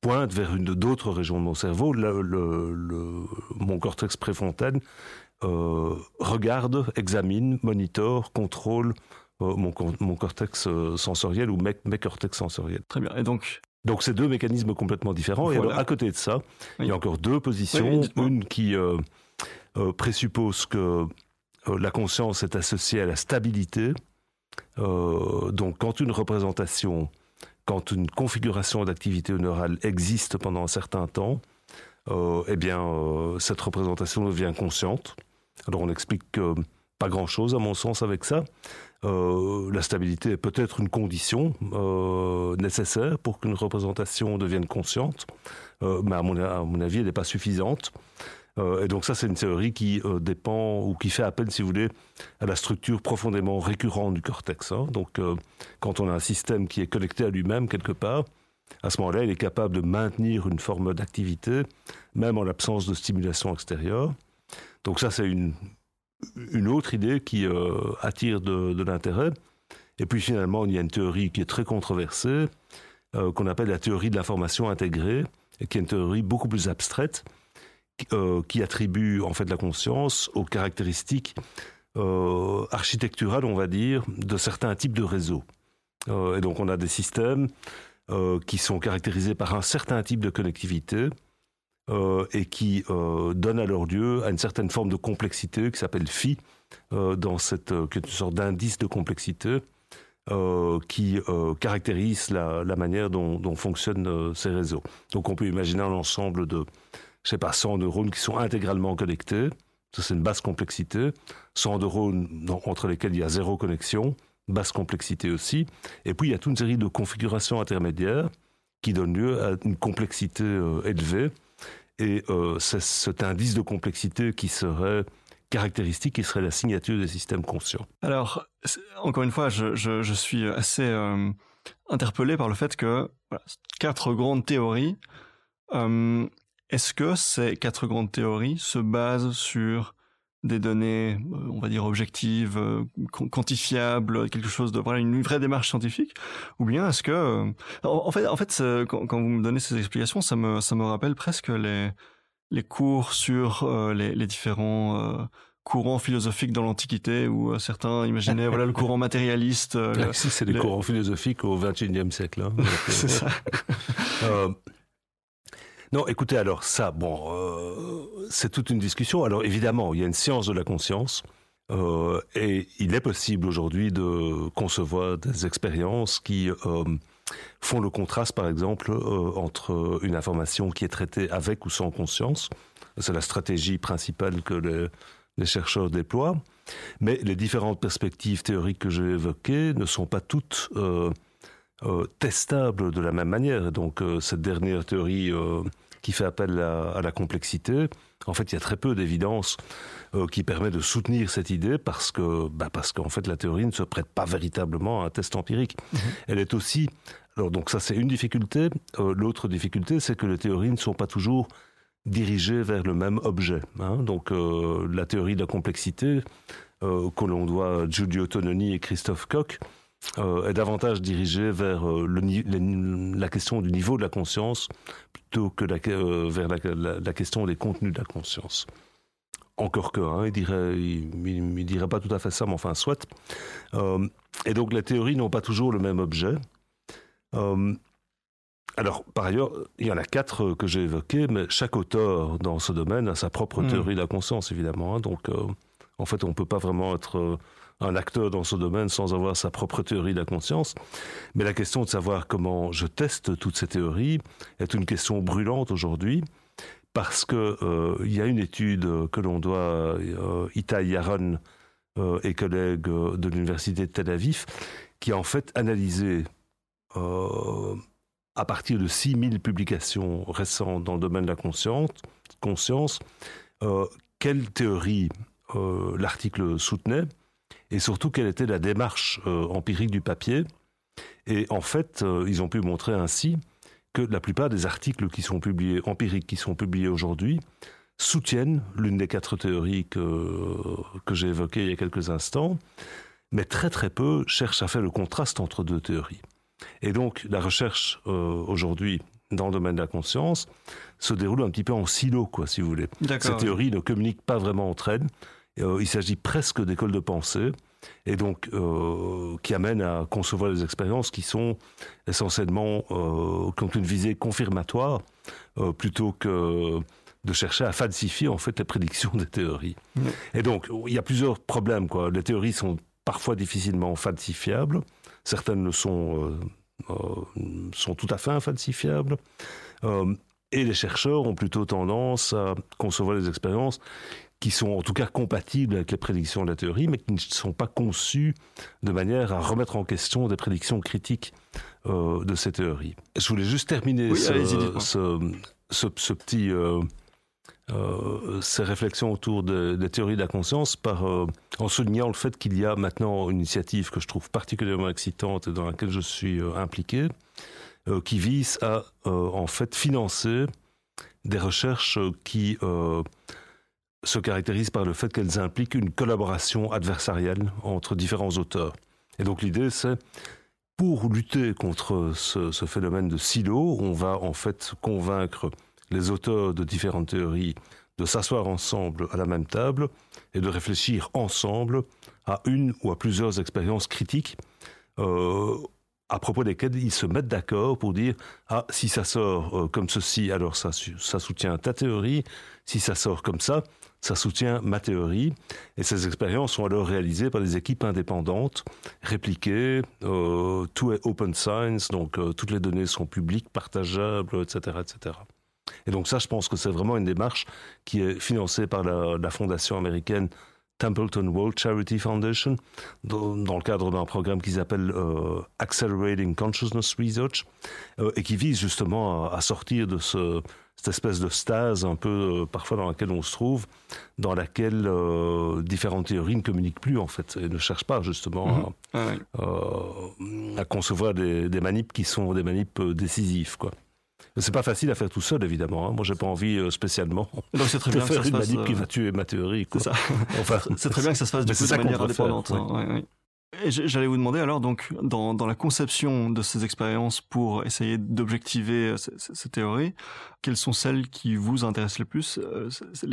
pointe vers une d'autres régions de mon cerveau. Le, mon cortex préfrontal euh, regarde, examine, monitore, contrôle euh, mon, mon, cortex euh, sensoriel ou mes, mes cortex sensoriels. Très bien. Et donc, donc c'est deux mécanismes complètement différents. Et alors à côté de ça, il y a encore deux positions. une qui euh, euh, présuppose que euh, la conscience est associée à la stabilité. Donc quand une représentation, quand une configuration d'activité neurale existe pendant un certain temps, eh bien cette représentation devient consciente. Alors on explique que pas grand-chose à mon sens avec ça. Euh, la stabilité est peut-être une condition euh, nécessaire pour qu'une représentation devienne consciente, euh, mais à mon, avis, elle n'est pas suffisante. Et donc ça, c'est une théorie qui dépend ou qui fait appel, si vous voulez, à la structure profondément récurrente du cortex. Hein. Donc, quand on a un système qui est connecté à lui-même quelque part, à ce moment-là, il est capable de maintenir une forme d'activité, même en l'absence de stimulation extérieure. Donc ça, c'est une, autre idée qui euh, attire de, l'intérêt. Et puis finalement, il y a une théorie qui est très controversée, euh, qu'on appelle la théorie de l'information intégrée, et qui est une théorie beaucoup plus abstraite, euh, qui attribue en fait la conscience aux caractéristiques architecturales, on va dire, de certains types de réseaux. et donc on a des systèmes qui sont caractérisés par un certain type de connectivité, euh, et qui euh, donne alors lieu à une certaine forme de complexité qui s'appelle phi, euh, dans cette euh, une sorte d'indice de complexité euh, qui caractérise la, manière dont fonctionnent ces réseaux. Donc on peut imaginer un ensemble de, je sais pas, 100 neurones qui sont intégralement connectés. Ça, c'est une basse complexité. 100 neurones entre lesquels il y a zéro connexion, basse complexité aussi. Et puis, il y a toute une série de configurations intermédiaires qui donnent lieu à une complexité élevée et euh, c'est cet indice de complexité qui serait caractéristique, qui serait la signature des systèmes conscients. Alors, encore une fois, je, je, suis assez euh, interpellé par le fait que quatre grandes théories, euh, est-ce que ces quatre grandes théories se basent sur des données, euh, on va dire objectives, euh, quantifiables, quelque chose de voilà une vraie démarche scientifique, ou bien est-ce que, euh, en fait, en fait, quand, quand, vous me donnez ces explications, ça me ça me rappelle presque les les cours sur les, les, différents courants philosophiques dans l'Antiquité, où certains imaginaient voilà le courant matérialiste. [laughs] c'est les courants philosophiques au XXIe siècle. Hein, [laughs] c'est ça. Non, écoutez, alors ça, bon, euh, c'est toute une discussion. Alors évidemment, il y a une science de la conscience. Euh, et il est possible aujourd'hui de concevoir des expériences qui euh, font le contraste, par exemple, entre une information qui est traitée avec ou sans conscience. C'est la stratégie principale que les, chercheurs déploient. Mais les différentes perspectives théoriques que j'ai évoquées ne sont pas toutes testables de la même manière. Donc cette dernière théorie qui fait appel à, la complexité. En fait, il y a très peu d'évidence euh, qui permet de soutenir cette idée parce que, bah parce qu'en fait, la théorie ne se prête pas véritablement à un test empirique. Mhm. Elle est aussi, alors donc ça c'est une difficulté. Euh, L'autre difficulté, c'est que les théories ne sont pas toujours dirigées vers le même objet. Hein. Donc euh, la théorie de la complexité que l'on doit à Giulio Tononi et Christophe Koch euh, est davantage dirigé vers euh, le, la question du niveau de la conscience plutôt que la, euh, vers la, la, question des contenus de la conscience. Encore que, hein, il dirait, il, il, dirait pas tout à fait ça, mais enfin, soit. Et donc, les théories n'ont pas toujours le même objet. Alors, par ailleurs, il y en a quatre que j'ai évoqués, mais chaque auteur dans ce domaine a sa propre mmh. théorie de la conscience, évidemment. Hein, donc, en fait, on ne peut pas vraiment être un acteur dans ce domaine sans avoir sa propre théorie de la conscience. Mais la question de savoir comment je teste toutes ces théories est une question brûlante aujourd'hui parce que euh, y a une étude que l'on doit euh, Itai Yaron euh, et collègues de l'université de Tel Aviv qui a en fait analysé euh, à partir de 6000 publications récentes dans le domaine de la conscience, euh, quelle théorie euh, l'article soutenait et surtout quelle était la démarche euh, empirique du papier. Et en fait, ils ont pu montrer ainsi que la plupart des articles qui sont publiés, empiriques qui sont publiés aujourd'hui, soutiennent l'une des quatre théories que, que j'ai évoquées il y a quelques instants, mais très très peu cherchent à faire le contraste entre deux théories. Et donc la recherche euh, aujourd'hui dans le domaine de la conscience se déroule un petit peu en silo, quoi, si vous voulez. Ces théories ne communiquent pas vraiment entre elles. Euh, il s'agit presque d'écoles de pensée et donc euh, qui amènent à concevoir des expériences qui sont essentiellement euh, qui ont une visée confirmatoire euh, plutôt que de chercher à falsifier en fait les prédictions des théories. Et donc il y a plusieurs problèmes quoi. Les théories sont parfois difficilement falsifiables, certaines le sont sont tout à fait infalsifiables. et les chercheurs ont plutôt tendance à concevoir des expériences qui sont en tout cas compatibles avec les prédictions de la théorie, mais qui ne sont pas conçus de manière à remettre en question des prédictions critiques euh, de ces théories. Je voulais juste terminer ce, ce, petit, euh, euh, ces réflexions autour des théories de la conscience par, en soulignant le fait qu'il y a maintenant une initiative que je trouve particulièrement excitante et dans laquelle je suis impliqué, qui vise à en fait financer des recherches qui se caractérise par le fait qu'elles impliquent une collaboration adversariale entre différents auteurs. Et donc l'idée, c'est pour lutter contre ce, phénomène de silo, on va en fait convaincre les auteurs de différentes théories de s'asseoir ensemble à la même table et de réfléchir ensemble à une ou à plusieurs expériences critiques euh, à propos desquelles ils se mettent d'accord pour dire ah si ça sort euh, comme ceci alors ça, ça soutient ta théorie si ça sort comme ça ça soutient ma théorie. Et ces expériences sont alors réalisées par des équipes indépendantes, répliquées. Euh, tout est open science, donc euh, toutes les données sont publiques, partageables, etc., etc. Et donc ça, je pense que c'est vraiment une démarche qui est financée par la, fondation américaine Templeton World Charity Foundation, dans, le cadre d'un programme qu'ils appellent euh, Accelerating Consciousness Research, et qui vise justement à sortir de ce, cette espèce de stase un peu euh, parfois dans laquelle on se trouve, dans laquelle euh, différentes théories ne communiquent plus en fait et ne cherchent pas justement à, mhm. euh, concevoir des, des, manips qui sont des manips décisifs quoi. C'est pas facile à faire tout seul, évidemment. Hein. Moi, j'ai pas envie spécialement Donc, c'est très de bien faire que ça une manip qui va tuer ma théorie. C'est ça. enfin, [laughs] c'est très bien que ça se fasse de, de manière indépendante. Hein. J'allais vous demander alors, donc, dans, dans, la conception de ces expériences pour essayer d'objectiver euh, ces, théories, quelles sont celles qui vous intéressent le plus euh,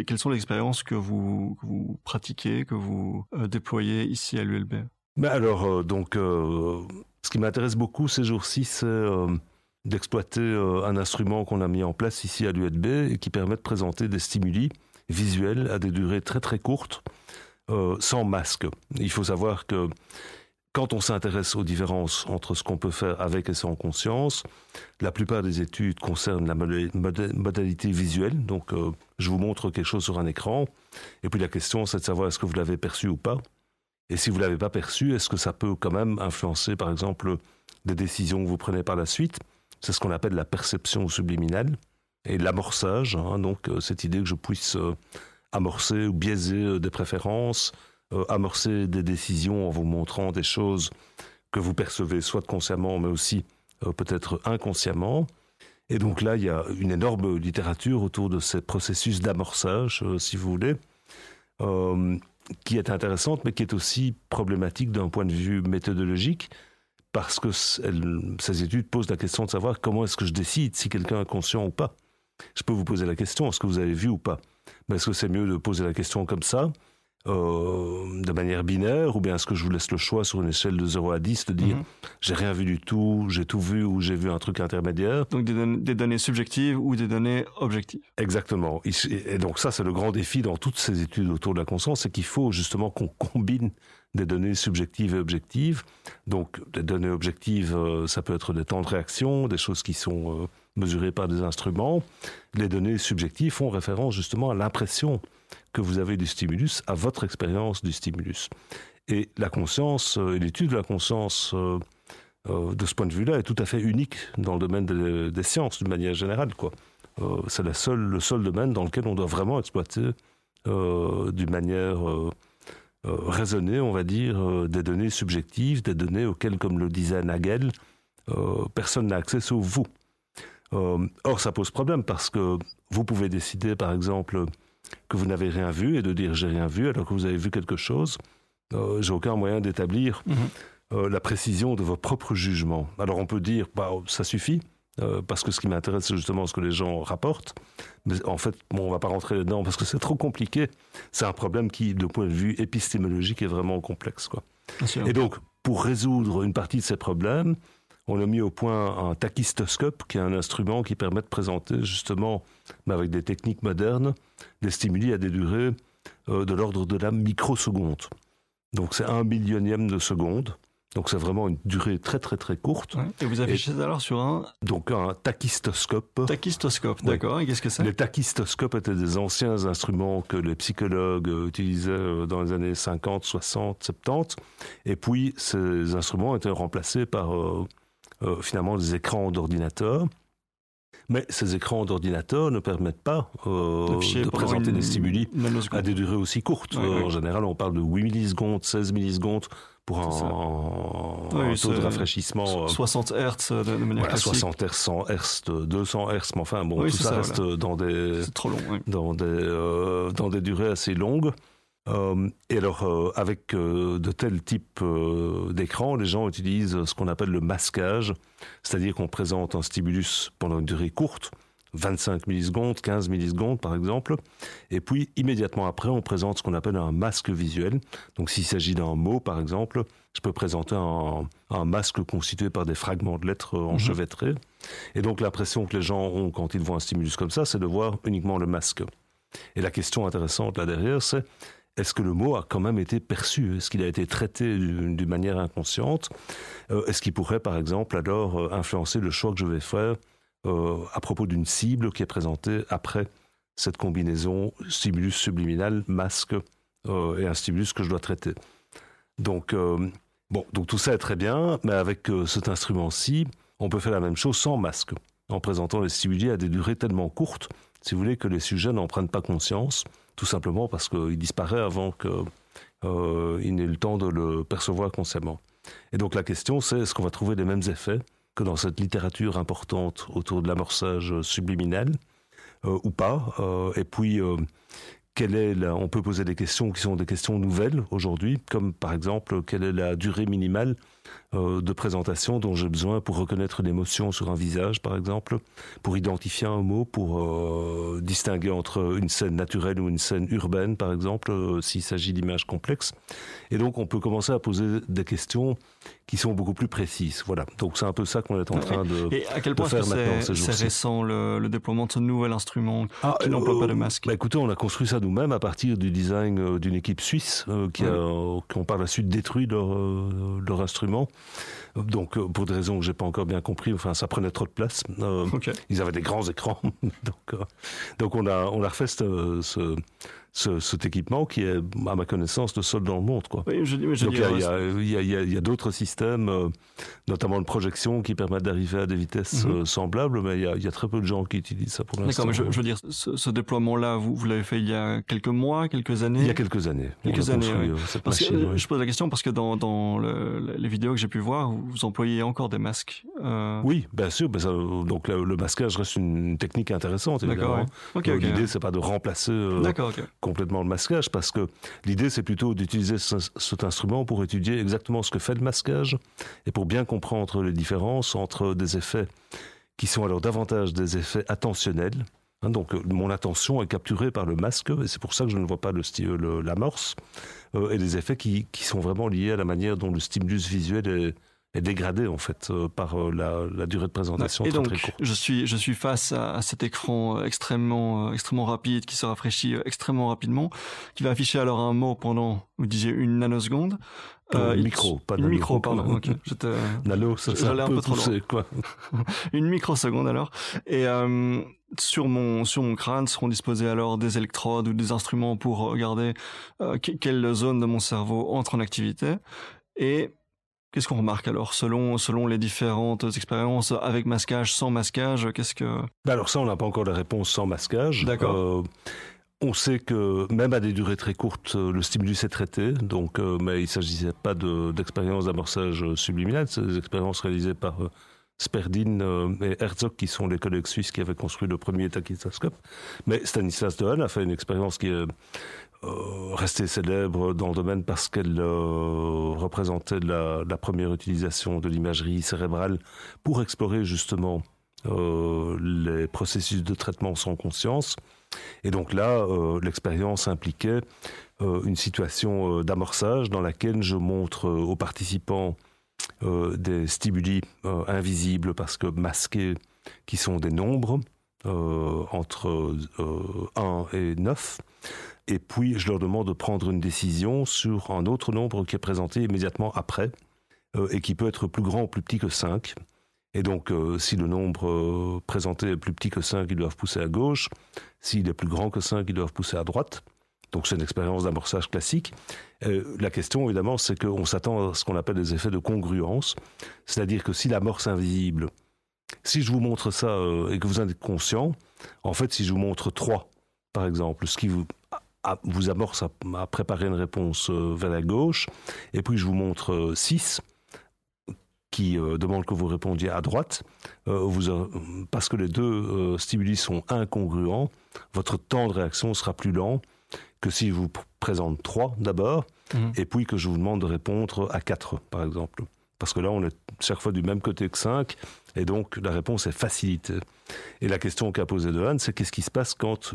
Quelles sont les expériences que vous, que vous pratiquez, que vous euh, déployez ici à l'ULB ben Alors, donc, ce qui m'intéresse beaucoup ces jours-ci, c'est d'exploiter un instrument qu'on a mis en place ici à l'ULB et qui permet de présenter des stimuli visuels à des durées très très courtes euh, sans masque. Il faut savoir que quand on s'intéresse aux différences entre ce qu'on peut faire avec et sans conscience, la plupart des études concernent la modalité visuelle. Donc, euh, je vous montre quelque chose sur un écran. Et puis la question, c'est de savoir est-ce que vous l'avez perçu ou pas. Et si vous l'avez pas perçu, est-ce que ça peut quand même influencer, par exemple, des décisions que vous prenez par la suite? C'est ce qu'on appelle la perception subliminale et l'amorçage. Hein, donc, euh, cette idée que je puisse amorcer ou biaiser euh, des préférences, euh, amorcer des décisions en vous montrant des choses que vous percevez soit consciemment mais aussi euh, peut-être inconsciemment. Et donc là, il y a une énorme littérature autour de ces processus d'amorçage, si vous voulez, qui est intéressante, mais qui est aussi problématique d'un point de vue méthodologique, parce que ces études posent la question de savoir comment est-ce que je décide si quelqu'un est conscient ou pas. Je peux vous poser la question, est-ce que vous avez vu ou pas? Est-ce que c'est mieux de poser la question comme ça, euh, de manière binaire, ou bien est-ce que je vous laisse le choix sur une échelle de 0 à 10 de dire mhm. j'ai rien vu du tout, j'ai tout vu ou j'ai vu un truc intermédiaire? Donc des, données subjectives ou des données objectives. Exactement. Et donc ça, c'est le grand défi dans toutes ces études autour de la conscience, c'est qu'il faut justement qu'on combine des données subjectives et objectives. Donc des données objectives, euh, ça peut être des temps de réaction, des choses qui sont... Euh, mesurées par des instruments. Les données subjectives font référence justement à l'impression que vous avez du stimulus, à votre expérience du stimulus. Et la conscience, euh, l'étude de la conscience, de ce point de vue-là, est tout à fait unique dans le domaine des sciences, d'une manière générale. Quoi. c'est le seul domaine dans lequel on doit vraiment exploiter d'une manière raisonner, on va dire, des données subjectives, des données auxquelles, comme le disait Nagel, personne n'a accès sauf vous. or, ça pose problème parce que vous pouvez décider, par exemple, que vous n'avez rien vu et de dire j'ai rien vu alors que vous avez vu quelque chose. j'ai aucun moyen d'établir mhm. la précision de vos propres jugements. Alors on peut dire, bah, ça suffit, euh, parce que ce qui m'intéresse, c'est justement ce que les gens rapportent. Mais en fait, bon, on va pas rentrer là-dedans parce que c'est trop compliqué. C'est un problème qui, de point de vue épistémologique, est vraiment complexe. Quoi. Et donc, pour résoudre une partie de ces problèmes, on a mis au point un tachystoscope, qui est un instrument qui permet de présenter justement, mais avec des techniques modernes, des stimuli à des durées euh, de l'ordre de la microseconde. Donc c'est un millionième de seconde. Donc c'est vraiment une durée très très très courte. Et vous affichez alors sur un Donc un tachystoscope. Tachystoscope, d'accord. Et qu'est-ce que c'est? Les tachystoscopes étaient des anciens instruments que les psychologues utilisaient euh, dans les années 50, 60, 70. Et puis ces instruments étaient remplacés par euh, euh, finalement des écrans d'ordinateur. Mais ces écrans d'ordinateur ne permettent pas de présenter des stimuli à des durées aussi courtes. En général, on parle de 8 millisecondes, 16 millisecondes pour un, taux de rafraîchissement. 60 euh, Hz de, manière voilà, 60 Hz, 100 Hz, 200 Hz, mais enfin bon, tout ça, reste dans des trop long, dans des euh, dans des durées assez longues. Euh, et alors, euh, avec euh, de tels types d'écrans, les gens utilisent ce qu'on appelle le masquage, c'est-à-dire qu'on présente un stimulus pendant une durée courte, 25 millisecondes, 15 millisecondes par exemple. Et puis immédiatement après, on présente ce qu'on appelle un masque visuel. Donc s'il s'agit d'un mot par exemple, je peux présenter un, masque constitué par des fragments de lettres mhm. enchevêtrés. Et donc l'impression que les gens ont quand ils voient un stimulus comme ça, c'est de voir uniquement le masque. Et la question intéressante là derrière, c'est est-ce que le mot a quand même été perçu? Est-ce qu'il a été traité d'une manière inconsciente? Euh, Est-ce qu'il pourrait, par exemple, alors euh, influencer le choix que je vais faire euh, à propos d'une cible qui est présentée après cette combinaison stimulus subliminal, masque et un stimulus que je dois traiter? Donc, bon, donc tout ça est très bien, mais avec cet instrument-ci, on peut faire la même chose sans masque, en présentant les stimuli à des durées tellement courtes, si vous voulez, que les sujets n'en prennent pas conscience, tout simplement parce qu'il disparaît avant qu'il n'ait le temps de le percevoir consciemment. Et donc la question, c'est est-ce qu'on va trouver les mêmes effets que dans cette littérature importante autour de l'amorçage subliminal euh, ou pas. Euh, et puis, euh, quelle est on peut poser des questions qui sont des questions nouvelles aujourd'hui, comme par exemple, quelle est la durée minimale euh, de présentation dont j'ai besoin pour reconnaître l'émotion sur un visage, par exemple, pour identifier un mot, pour euh, distinguer entre une scène naturelle ou une scène urbaine, par exemple, euh, s'il s'agit d'images complexes. Et donc, on peut commencer à poser des questions qui sont beaucoup plus précises. Voilà. Donc, c'est un peu ça qu'on est en train de, Et à quel point faire maintenant C'est récent le, déploiement de ce nouvel instrument ah, qui n'emploie pas de masque? Bah, écoutez, on a construit ça nous-mêmes à partir du design d'une équipe suisse qui, a, qui ont par la suite détruit leur, leur instrument donc, euh, pour des raisons que j'ai pas encore bien compris, enfin, ça prenait trop de place. Euh, ils avaient des grands écrans, [laughs] donc, euh, donc on a on a refait ce, ce ce, cet équipement qui est, à ma connaissance, le seul dans le monde. Quoi. Oui, je, je Donc il y a, d'autres systèmes, euh, notamment de projection, qui permettent d'arriver à des vitesses mhm. euh, semblables, mais il y, a, très peu de gens qui utilisent ça pour l'instant. D'accord, mais je, je, veux dire, ce, ce déploiement-là, vous, vous l'avez fait il y a quelques mois, quelques années? Il y a quelques années. Quelques années, oui. Euh, parce que, Je pose la question parce que dans, dans le, les vidéos que j'ai pu voir, vous employez encore des masques. Euh... Oui, bien sûr. Ben ça, donc le, masquage reste une technique intéressante, évidemment. D'accord, okay. okay, L'idée, c'est pas de remplacer D'accord, complètement le masquage, parce que l'idée, c'est plutôt d'utiliser cet instrument pour étudier exactement ce que fait le masquage et pour bien comprendre les différences entre des effets qui sont alors davantage des effets attentionnels. Hein, donc mon attention est capturée par le masque et c'est pour ça que je ne vois pas l'amorce euh, et des effets qui, qui, sont vraiment liés à la manière dont le stimulus visuel est, est dégradé en fait euh, par euh, la, la, durée de présentation et très, donc, très courte. Je suis je suis face à, à cet écran euh, extrêmement extrêmement rapide qui se rafraîchit extrêmement rapidement, qui va afficher alors un mot pendant vous disiez une nanoseconde. Euh, micro, pas une micro, pardon. Okay. nano, ça, ça un, peu, trop poussé, quoi. [laughs] une microseconde alors. Et euh, sur mon sur mon crâne seront disposés alors des électrodes ou des instruments pour regarder euh, quelle zone de mon cerveau entre en activité. Et Qu'est-ce qu'on remarque alors selon selon les différentes expériences avec masquage, sans masquage Qu'est-ce que bah Alors ça, on n'a pas encore la réponse sans masquage. D'accord. Euh, on sait que même à des durées très courtes, le stimulus est traité, donc, mais il ne s'agissait pas d'expériences d'amorçage subliminal, c'est des expériences réalisées par Sperdin et Herzog, qui sont les collègues suisses qui avaient construit le premier tachyscope. Mais Stanislas Dehaene a fait une expérience qui est euh, restée célèbre dans le domaine parce qu'elle euh, représentait la, première utilisation de l'imagerie cérébrale pour explorer justement euh, les processus de traitement sans conscience. Et donc là, l'expérience impliquait une situation d'amorçage dans laquelle je montre aux participants euh, des stimuli euh, invisibles parce que masqués, qui sont des nombres euh, entre 1 et 9. Et puis, je leur demande de prendre une décision sur un autre nombre qui est présenté immédiatement après et qui peut être plus grand ou plus petit que 5. Et donc, si le nombre présenté est plus petit que 5, ils doivent pousser à gauche. S'il est plus grand que 5, ils doivent pousser à droite. Donc c'est une expérience d'amorçage classique. Euh, la question, évidemment, c'est qu'on s'attend à ce qu'on appelle des effets de congruence, c'est-à-dire que si l'amorce invisible, si je vous montre ça euh, et que vous en êtes conscient, en fait, si je vous montre 3, par exemple, ce qui vous, vous amorce à, préparer une réponse euh, vers la gauche, et puis je vous montre 6, qui demande que vous répondiez à droite, vous, parce que les deux stimuli sont incongruents, votre temps de réaction sera plus lent que si je vous présente trois d'abord, mhm. et puis que je vous demande de répondre à quatre, par exemple. Parce que là, on est chaque fois du même côté que cinq, et donc la réponse est facilitée. Et la question qu'a posée Dehaene, c'est qu'est-ce qui se passe quand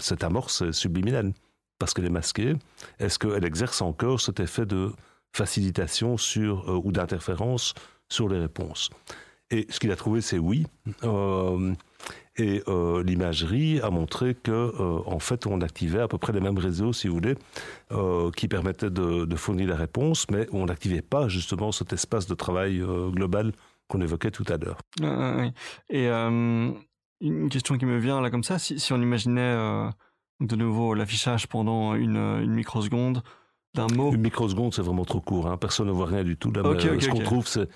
cette amorce est subliminale Parce qu'elle est masquée. Est-ce qu'elle exerce encore cet effet de facilitation sur, euh, ou d'interférence sur les réponses? Et ce qu'il a trouvé, c'est oui. Euh, et euh, l'imagerie a montré que, euh, en fait, on activait à peu près les mêmes réseaux, si vous voulez, qui permettaient de, fournir la réponse, mais on n'activait pas justement cet espace de travail global qu'on évoquait tout à l'heure. Et une question qui me vient là comme ça, si, on imaginait de nouveau l'affichage pendant une microseconde, une microseconde, c'est vraiment trop court. Hein. Personne ne voit rien du tout. ce qu'on trouve, c'est.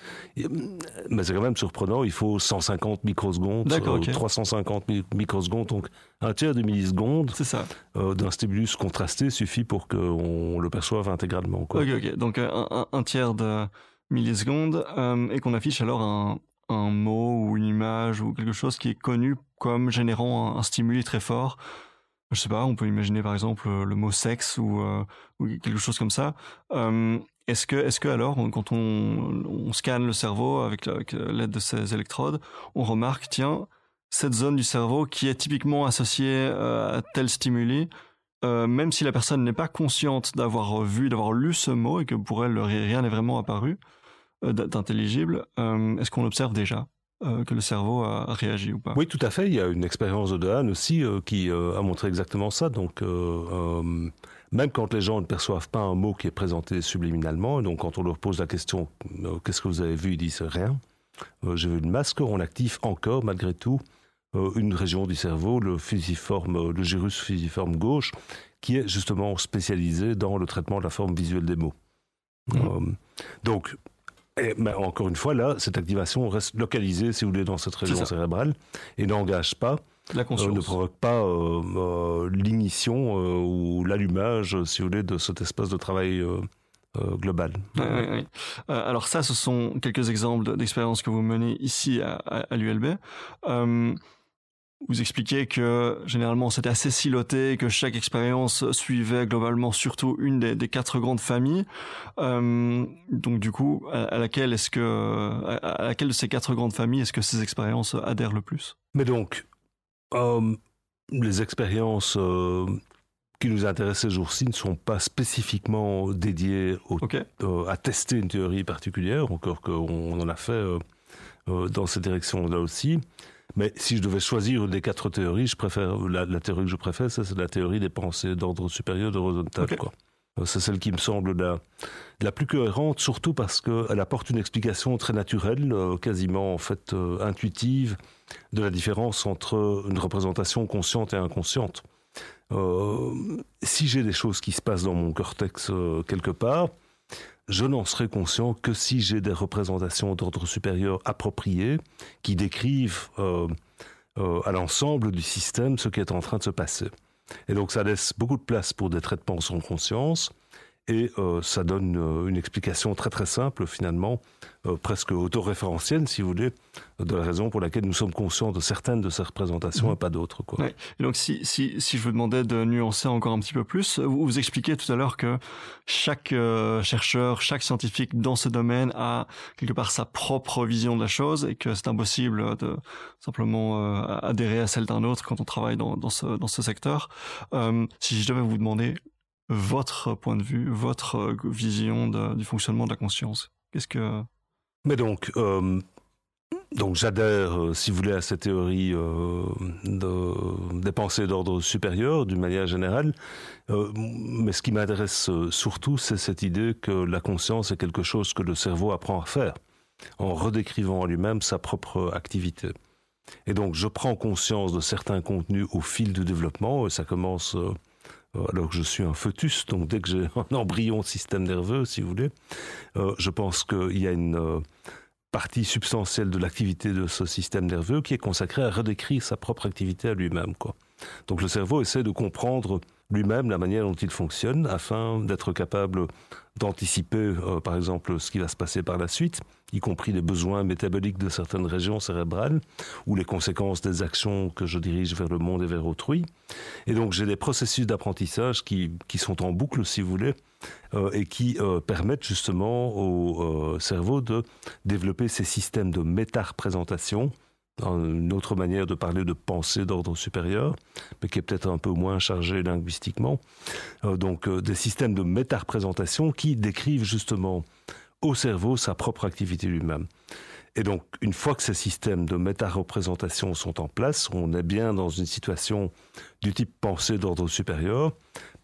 Mais c'est quand même surprenant. Il faut 150 microsecondes, 350 euh, microsecondes, donc un tiers de milliseconde euh, d'un stimulus contrasté suffit pour qu'on le perçoive intégralement. Ok, ok. Donc un, un, tiers de milliseconde euh, et qu'on affiche alors un, un, mot ou une image ou quelque chose qui est connu comme générant un, un stimuli très fort je sais pas, on peut imaginer par exemple euh, le mot sexe ou, euh, ou quelque chose comme ça. Euh, est-ce que, est-ce que alors, quand on, on scanne le cerveau avec, l'aide de ces électrodes, on remarque, tiens, cette zone du cerveau qui est typiquement associée à tel stimuli, même si la personne n'est pas consciente d'avoir vu, d'avoir lu ce mot et que pour elle rien n'est vraiment apparu d'intelligible, est-ce qu'on l'observe déjà? Euh, que le cerveau a, réagi ou pas. Oui, tout à fait. Il y a une expérience de Dehaene aussi euh, qui euh, a montré exactement ça. Donc, même quand les gens ne perçoivent pas un mot qui est présenté subliminalement, donc quand on leur pose la question qu'est-ce que vous avez vu, ils disent rien. J'ai vu une masque, on active encore malgré tout une région du cerveau, le fusiforme, le gyrus fusiforme gauche, qui est justement spécialisé dans le traitement de la forme visuelle des mots. Mmh. donc, et, mais encore une fois, là, cette activation reste localisée, si vous voulez, dans cette région cérébrale et n'engage pas, la conscience. Euh, ne provoque pas euh, euh, l'ignition ou l'allumage, si vous voulez, de cet espace de travail global. alors ça, ce sont quelques exemples d'expériences que vous menez ici à, à l'ULB vous expliquez que généralement c'était assez siloté, que chaque expérience suivait globalement surtout une des, quatre grandes familles. Euh, donc du coup, à, laquelle est-ce que, à, laquelle de ces quatre grandes familles est-ce que ces expériences adhèrent le plus? Mais donc, euh, les expériences euh, qui nous intéressent ces jours-ci ne sont pas spécifiquement dédiées à tester une théorie particulière, encore qu'on en a fait dans cette direction-là aussi. Mais si je devais choisir une des quatre théories, je préfère la, théorie que je préfère, c'est la théorie des pensées d'ordre supérieur de Rosenthal. Euh, c'est celle qui me semble la, la plus cohérente, surtout parce qu'elle apporte une explication très naturelle, euh, quasiment en fait euh, intuitive, de la différence entre une représentation consciente et inconsciente. si j'ai des choses qui se passent dans mon cortex quelque part, je n'en serai conscient que si j'ai des représentations d'ordre supérieur appropriées qui décrivent euh, euh, à l'ensemble du système ce qui est en train de se passer. Et donc ça laisse beaucoup de place pour des traitements sans conscience. Et euh, ça donne euh, une explication très très simple finalement, euh, presque autoréférentielle si vous voulez, de la raison pour laquelle nous sommes conscients de certaines de ces représentations mhm. et pas d'autres. Quoi. Et donc si, si, si je vous demandais de nuancer encore un petit peu plus, vous, vous expliquez tout à l'heure que chaque chercheur, chaque scientifique dans ce domaine a quelque part sa propre vision de la chose et que c'est impossible de simplement adhérer à celle d'un autre quand on travaille dans, dans, ce, dans ce secteur. si je devais vous demander votre point de vue, votre euh, vision du fonctionnement de la conscience? Qu'est-ce que... Mais donc, euh, donc j'adhère, euh, si vous voulez, à cette théorie de, des pensées d'ordre supérieur, d'une manière générale. mais ce qui m'intéresse surtout, c'est cette idée que la conscience est quelque chose que le cerveau apprend à faire, en redécrivant à lui-même sa propre activité. Et donc, je prends conscience de certains contenus au fil du développement, et ça commence alors que je suis un foetus, donc dès que j'ai [laughs] un embryon système nerveux, si vous voulez, euh, je pense qu'il y a une euh, partie substantielle de l'activité de ce système nerveux qui est consacrée à redécrire sa propre activité à lui-même. Donc le cerveau essaie de comprendre lui-même la manière dont il fonctionne afin d'être capable d'anticiper, euh, par exemple, ce qui va se passer par la suite, y compris les besoins métaboliques de certaines régions cérébrales ou les conséquences des actions que je dirige vers le monde et vers autrui. Et donc j'ai des processus d'apprentissage qui, qui sont en boucle, si vous voulez, euh, et qui euh, permettent justement au cerveau de développer ces systèmes de méta-représentation une autre manière de parler de pensée d'ordre supérieur, mais qui est peut-être un peu moins chargée linguistiquement. Euh, donc euh, des systèmes de méta-représentation qui décrivent justement au cerveau sa propre activité lui-même. Et donc, une fois que ces systèmes de méta-représentation sont en place, on est bien dans une situation du type pensée d'ordre supérieur,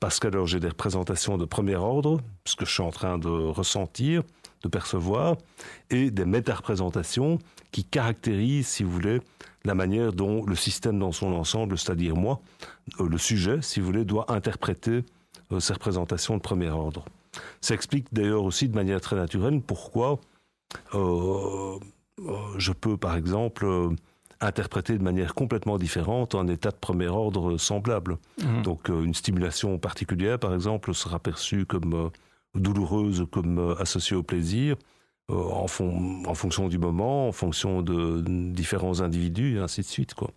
parce qu'alors j'ai des représentations de premier ordre, ce que je suis en train de ressentir, de percevoir, et des méta-représentations qui caractérisent, si vous voulez, la manière dont le système dans son ensemble, c'est-à-dire moi, euh, le sujet, si vous voulez, doit interpréter euh, ces représentations de premier ordre. Ça explique d'ailleurs aussi de manière très naturelle pourquoi euh, je peux, par exemple, interpréter de manière complètement différente un état de premier ordre semblable. Mmh. Donc une stimulation particulière, par exemple, sera perçue comme douloureuse comme euh, associée au plaisir, euh, en, fonction du moment, en fonction de différents individus, et ainsi de suite. Quoi.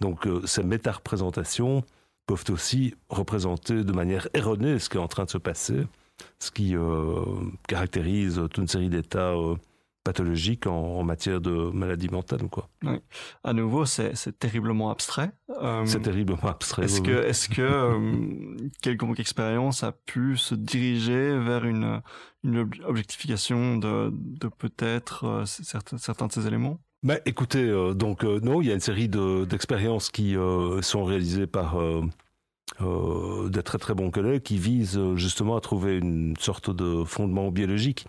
Donc euh, ces méta-représentations peuvent aussi représenter de manière erronée ce qui est en train de se passer, ce qui caractérise toute une série d'états pathologique en, matière de maladie mentale. Quoi. Oui. À nouveau, c'est terriblement abstrait. Euh, c'est terriblement abstrait. Est-ce que, est-ce que euh, [laughs] quelconque expérience a pu se diriger vers une, une objectification de, de peut-être euh, certains, certains de ces éléments? Mais bah, écoutez, donc non, il y a une série d'expériences qui sont réalisées par des très très bons collègues qui visent justement à trouver une sorte de fondement biologique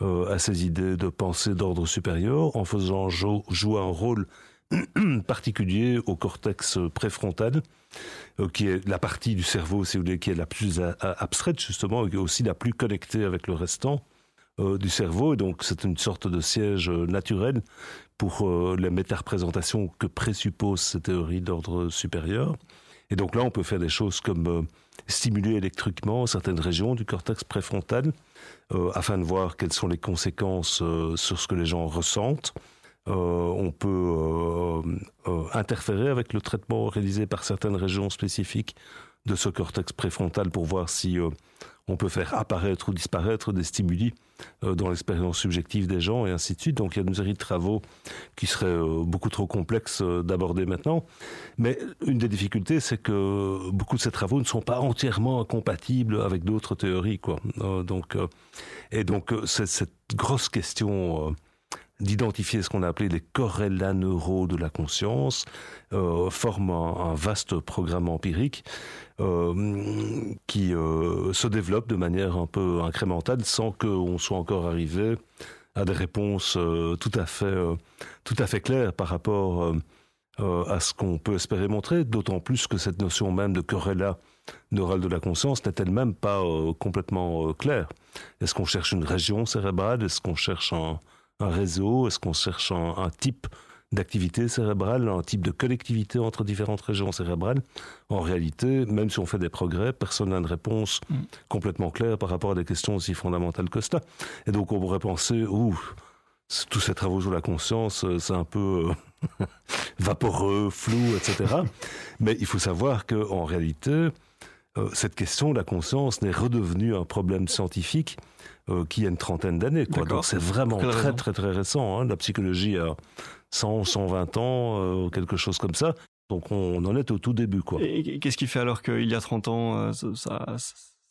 à ces idées de pensée d'ordre supérieur en faisant jouer un rôle [clears throat] particulier au cortex préfrontal, euh, qui est la partie du cerveau, si vous voulez, qui est la plus abstraite justement, et aussi la plus connectée avec le restant euh, du cerveau. Et donc c'est une sorte de siège naturel pour les méta-représentations que présuppose ces théories d'ordre supérieur. Et donc là, on peut faire des choses comme stimuler électriquement certaines régions du cortex préfrontal euh, afin de voir quelles sont les conséquences euh, sur ce que les gens ressentent. Euh, on peut interférer avec le traitement réalisé par certaines régions spécifiques de ce cortex préfrontal pour voir si on peut faire apparaître ou disparaître des stimuli dans l'expérience subjective des gens et ainsi de suite. Donc il y a une série de travaux qui seraient euh, beaucoup trop complexes euh, d'aborder maintenant. Mais une des difficultés, c'est que beaucoup de ces travaux ne sont pas entièrement incompatibles avec d'autres théories. Quoi. donc, et donc cette grosse question d'identifier ce qu'on a appelé les corrélats neuraux de la conscience, euh, forme un, vaste programme empirique euh, qui euh, se développe de manière un peu incrémentale sans qu'on soit encore arrivé à des réponses tout à fait tout à fait claires par rapport à ce qu'on peut espérer montrer, d'autant plus que cette notion même de corrélat neural de la conscience n'est elle-même pas complètement claire. Est-ce qu'on cherche une région cérébrale? Est-ce qu'on cherche un, un réseau? Est-ce qu'on cherche un, type d'activité cérébrale, un type de connectivité entre différentes régions cérébrales? En réalité, même si on fait des progrès, personne n'a une réponse mm. complètement claire par rapport à des questions aussi fondamentales que cela. Et donc on pourrait penser, ouh, tous ces travaux sur la conscience, euh, c'est un peu euh, [laughs] vaporeux, flou, etc. [laughs] Mais il faut savoir qu'en réalité, euh, cette question de la conscience n'est redevenue un problème scientifique qui a une trentaine d'années. Donc c'est vraiment très, très très récent. Hein. La psychologie a 100, 120 ans, quelque chose comme ça. Donc on, en est au tout début. Quoi. Et qu'est-ce qui fait alors qu'il y a 30 ans, ça,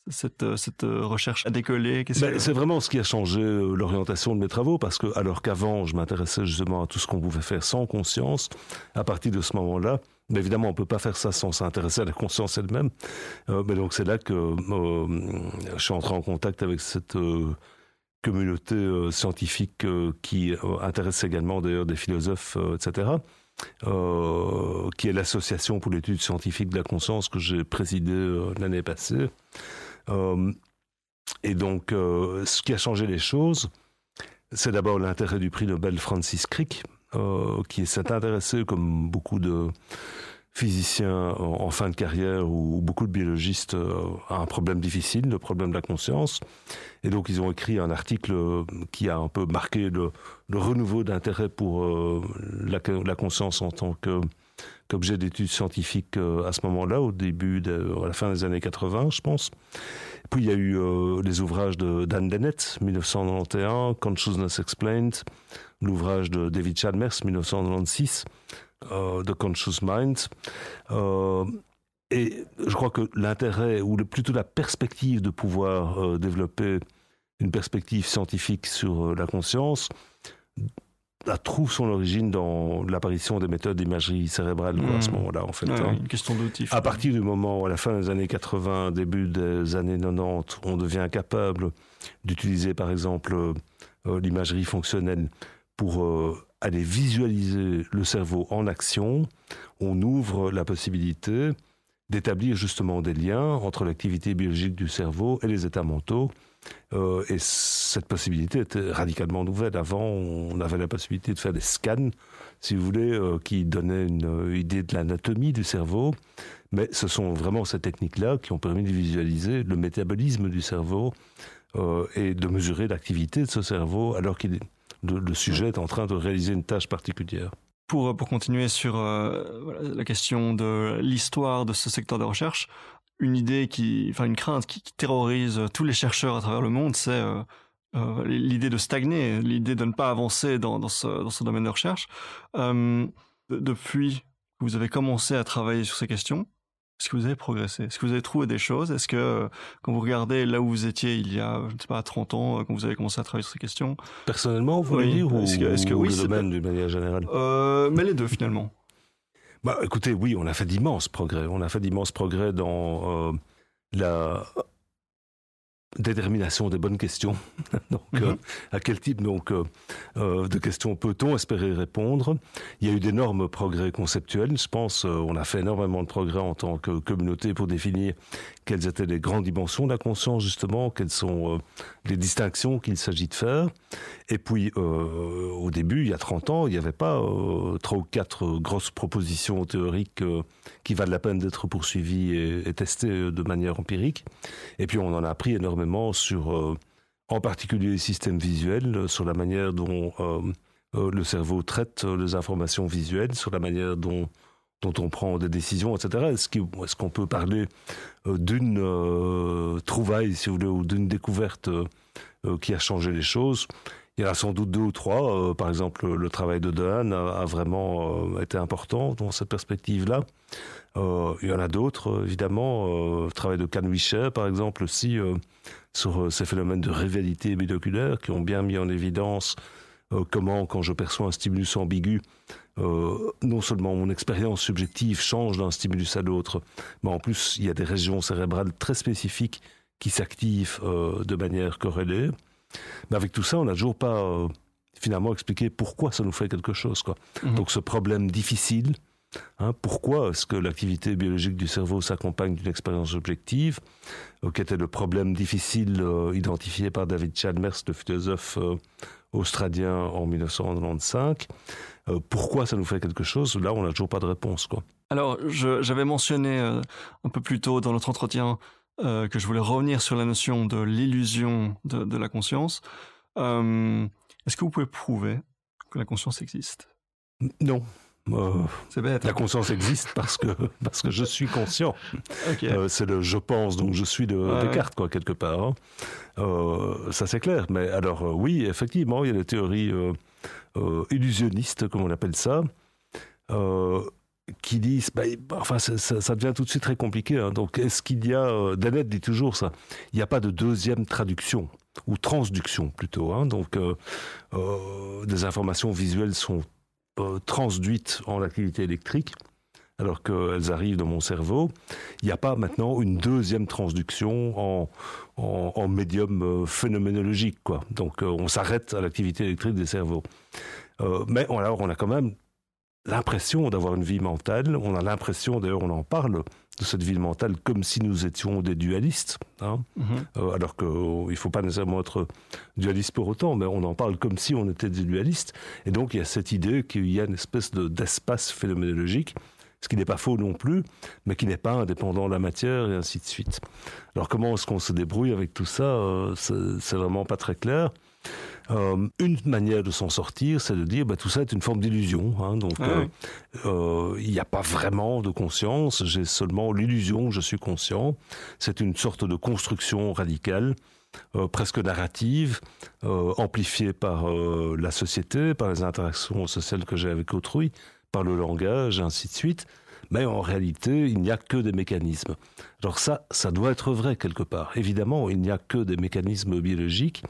cette, euh, cette euh, recherche a décollé? Ben, C'est vraiment ce qui a changé euh, l'orientation de mes travaux, parce que alors qu'avant, je m'intéressais justement à tout ce qu'on pouvait faire sans conscience, à partir de ce moment-là, mais évidemment, on peut pas faire ça sans s'intéresser à la conscience elle-même. mais donc c'est là que je suis entré en contact avec cette communauté scientifique qui intéresse également d'ailleurs des philosophes, etc. qui est l'association pour l'étude scientifique de la conscience que j'ai présidée l'année passée. Euh, et donc, euh, ce qui a changé les choses, c'est d'abord l'intérêt du prix Nobel Francis Crick, euh, qui s'est intéressé, comme beaucoup de physiciens en fin de carrière ou beaucoup de biologistes, à un problème difficile, le problème de la conscience. Et donc, ils ont écrit un article qui a un peu marqué le, renouveau d'intérêt pour la, la, conscience en tant qu'objet d'études scientifiques euh, à ce moment-là, au début, de, à la fin des années 80, je pense. Puis il y a eu euh, les ouvrages de Dan Dennett, 1991, Consciousness Explained, l'ouvrage de David Chalmers, 1996, euh, The Conscious Mind. et je crois que l'intérêt, ou plutôt la perspective de pouvoir développer une perspective scientifique sur la conscience, trouve son origine dans l'apparition des méthodes d'imagerie cérébrale à ce hmm. moment-là, en fait. Hein. Une question d'outil. À partir du moment où, à la fin des années 80, début des années 90, on devient capable d'utiliser, par exemple, euh, l'imagerie fonctionnelle pour euh, aller visualiser le cerveau en action, on ouvre la possibilité d'établir justement des liens entre l'activité biologique du cerveau et les états mentaux euh, et cette possibilité était radicalement nouvelle. Avant, on avait la possibilité de faire des scans, si vous voulez, euh, qui donnaient une idée de l'anatomie du cerveau. Mais ce sont vraiment ces techniques-là qui ont permis de visualiser le métabolisme du cerveau et de mesurer l'activité de ce cerveau alors que le, sujet est en train de réaliser une tâche particulière. Pour, pour continuer sur la question de l'histoire de ce secteur de recherche, une idée qui, enfin une crainte qui, terrorise tous les chercheurs à travers le monde, c'est euh, euh, l'idée de stagner, l'idée de ne pas avancer dans, dans, ce, domaine de recherche. Euh, depuis que vous avez commencé à travailler sur ces questions, est-ce que vous avez progressé? Est-ce que vous avez trouvé des choses? Est-ce que quand vous regardez là où vous étiez il y a, je ne sais pas, 30 ans, quand vous avez commencé à travailler sur ces questions? Personnellement, vous voulez dire, ou, est-ce que, est-ce que, oui, le domaine d'une manière générale? Mais les deux finalement. Bah, écoutez, oui, on a fait d'immenses progrès. On a fait d'immenses progrès dans euh, la détermination des bonnes questions. [laughs] donc, mhm. euh, à quel type donc euh, euh, de questions peut-on espérer répondre? Il y a eu d'énormes progrès conceptuels. Je pense, on a fait énormément de progrès en tant que communauté pour définir quelles étaient les grandes dimensions de la conscience justement, quelles sont les distinctions qu'il s'agit de faire. Et puis, au début, il y a 30 ans, il n'y avait pas trois ou quatre grosses propositions théoriques qui valent la peine d'être poursuivies et, et testées de manière empirique. Et puis, on en a appris énormément sur, euh, en particulier les systèmes visuels, euh, sur la manière dont euh, le cerveau traite les informations visuelles, sur la manière dont dont on prend des décisions, etc. Est-ce qu'on peut parler d'une trouvaille, si vous voulez, ou d'une découverte qui a changé les choses? Il y en a sans doute deux ou trois. par exemple, le travail de Dehaene a, vraiment été important dans cette perspective-là. Euh, il y en a d'autres, euh, évidemment. Euh, le travail de Canwisher, par exemple, aussi, sur ces phénomènes de rivalité binoculaire qui ont bien mis en évidence comment, quand je perçois un stimulus ambigu, non seulement mon expérience subjective change d'un stimulus à l'autre, mais en plus, il y a des régions cérébrales très spécifiques qui s'activent de manière corrélée. Mais avec tout ça, on n'a toujours pas finalement expliqué pourquoi ça nous fait quelque chose. Quoi. Mhm. Donc ce problème difficile, Hein, pourquoi est-ce que l'activité biologique du cerveau s'accompagne d'une expérience objective, euh, qui était le problème difficile euh, identifié par David Chalmers, le philosophe euh, australien en 1995 Pourquoi ça nous fait quelque chose? Là, on n'a toujours pas de réponse. Quoi. Alors, j'avais mentionné un peu plus tôt dans notre entretien que je voulais revenir sur la notion de l'illusion de, de, la conscience. Est-ce que vous pouvez prouver que la conscience existe? Non. Euh, c'est bête. La hein. conscience existe parce que [laughs] parce que je suis conscient. Euh, c'est le je pense donc je suis de Descartes quoi quelque part. Hein. Euh, ça c'est clair. Mais alors oui effectivement il y a des théories illusionnistes comme on appelle ça qui disent, bah, enfin, ça, devient tout de suite très compliqué. Hein. Donc, est-ce qu'il y a, Dennett dit toujours ça, il n'y a pas de deuxième traduction ou transduction plutôt. Hein. Donc, des informations visuelles sont euh, transduites en activité électrique, alors qu'elles arrivent dans mon cerveau, il n'y a pas maintenant une deuxième transduction en, en, médium euh, phénoménologique. Quoi. Donc euh, on s'arrête à l'activité électrique des cerveaux. mais alors on a quand même l'impression d'avoir une vie mentale, on a l'impression, d'ailleurs on en parle, de cette vie mentale comme si nous étions des dualistes, hein. Mhm. euh, alors qu'il ne faut pas nécessairement être dualiste pour autant, mais on en parle comme si on était des dualistes. Et donc il y a cette idée qu'il y a une espèce d'espace phénoménologique, ce qui n'est pas faux non plus, mais qui n'est pas indépendant de la matière et ainsi de suite. Alors comment est-ce qu'on se débrouille avec tout ça? Euh, C'est vraiment pas très clair. Euh, une manière de s'en sortir, c'est de dire bah, tout ça est une forme d'illusion. Hein, donc, ah euh, euh, il n'y a pas vraiment de conscience. J'ai seulement l'illusion que je suis conscient. C'est une sorte de construction radicale. presque narrative, amplifiée par la société, par les interactions sociales que j'ai avec autrui, par le langage, et ainsi de suite. Mais en réalité, il n'y a que des mécanismes. Alors ça, ça doit être vrai quelque part. Évidemment, il n'y a que des mécanismes biologiques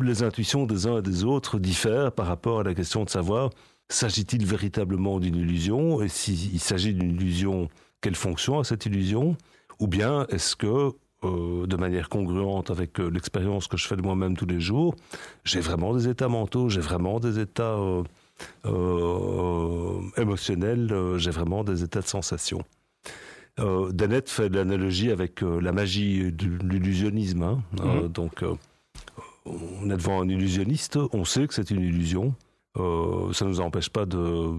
les intuitions des uns et des autres diffèrent par rapport à la question de savoir s'agit-il véritablement d'une illusion et s'il s'agit d'une illusion, quelle fonction a cette illusion Ou bien est-ce que, euh, de manière congruente avec euh, l'expérience que je fais de moi-même tous les jours, j'ai vraiment des états mentaux, j'ai vraiment des états euh, émotionnels, j'ai vraiment des états de sensation Dennett fait l'analogie avec la magie de l'illusionnisme. Hein. Mm-hmm. donc, on est devant un illusionniste, on sait que c'est une illusion. Euh, ça ne nous empêche pas de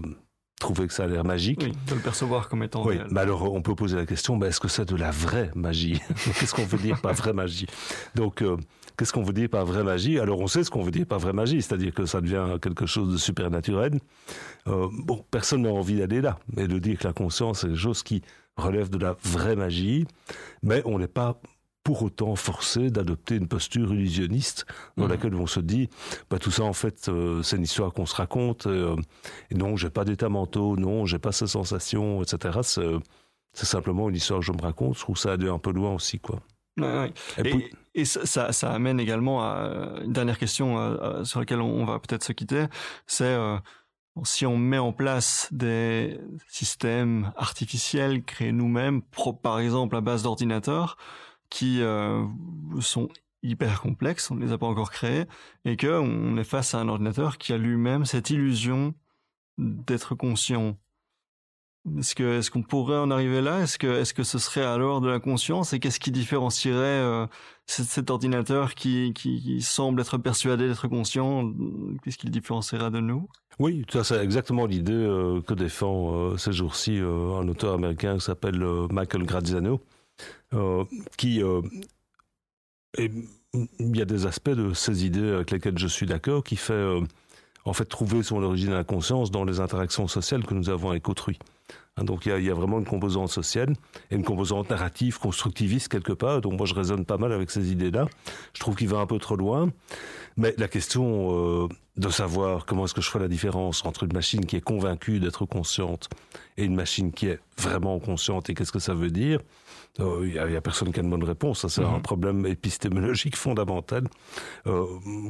trouver que ça a l'air magique. de le percevoir comme étant oui, Mais alors on peut poser la question, est-ce que c'est de la vraie magie [laughs] Qu'est-ce qu'on veut dire par vraie magie? Donc, euh, qu'est-ce qu'on veut dire par vraie magie? Alors on sait ce qu'on veut dire par vraie magie, c'est-à-dire que ça devient quelque chose de supernaturel. Euh, bon, personne n'a envie d'aller là, mais de dire que la conscience est quelque chose qui relève de la vraie magie, mais on n'est pas pour autant forcé d'adopter une posture illusionniste dans mhm. laquelle on se dit bah, tout ça en fait euh, c'est une histoire qu'on se raconte euh, et non j'ai pas d'état mentaux non j'ai pas ces sensations etc c'est simplement une histoire que je me raconte. Je trouve ça aller un peu loin aussi quoi. Et, ça, ça, amène également à une dernière question euh, sur laquelle on, va peut-être se quitter. C'est si on met en place des systèmes artificiels créés nous-mêmes, par exemple à base d'ordinateurs, qui euh, sont hyper complexes, on ne les a pas encore créés, et que on est face à un ordinateur qui a lui-même cette illusion d'être conscient. Est-ce que est-ce qu'on pourrait en arriver là? Est-ce que est-ce que ce serait alors de la conscience? Et qu'est-ce qui différencierait euh, cet, ordinateur qui, qui, semble être persuadé d'être conscient? Qu'est-ce qu'il différenciera de nous? Oui, c'est exactement l'idée euh, que défend ces jours-ci un auteur américain qui s'appelle Michael Graziano qui euh, il y a des aspects de ces idées avec lesquelles je suis d'accord qui fait euh, en fait trouver son origine à la conscience dans les interactions sociales que nous avons avec autrui. Hein, donc il y, a, vraiment une composante sociale et une composante narrative, constructiviste quelque part. Donc moi je raisonne pas mal avec ces idées-là. Je trouve qu'il va un peu trop loin. Mais la question de savoir comment est-ce que je ferai la différence entre une machine qui est convaincue d'être consciente et une machine qui est vraiment consciente et qu'est-ce que ça veut dire, il euh, n'y a, personne qui a une bonne réponse. Ça, c'est un mhm. problème épistémologique [laughs] fondamental. Euh,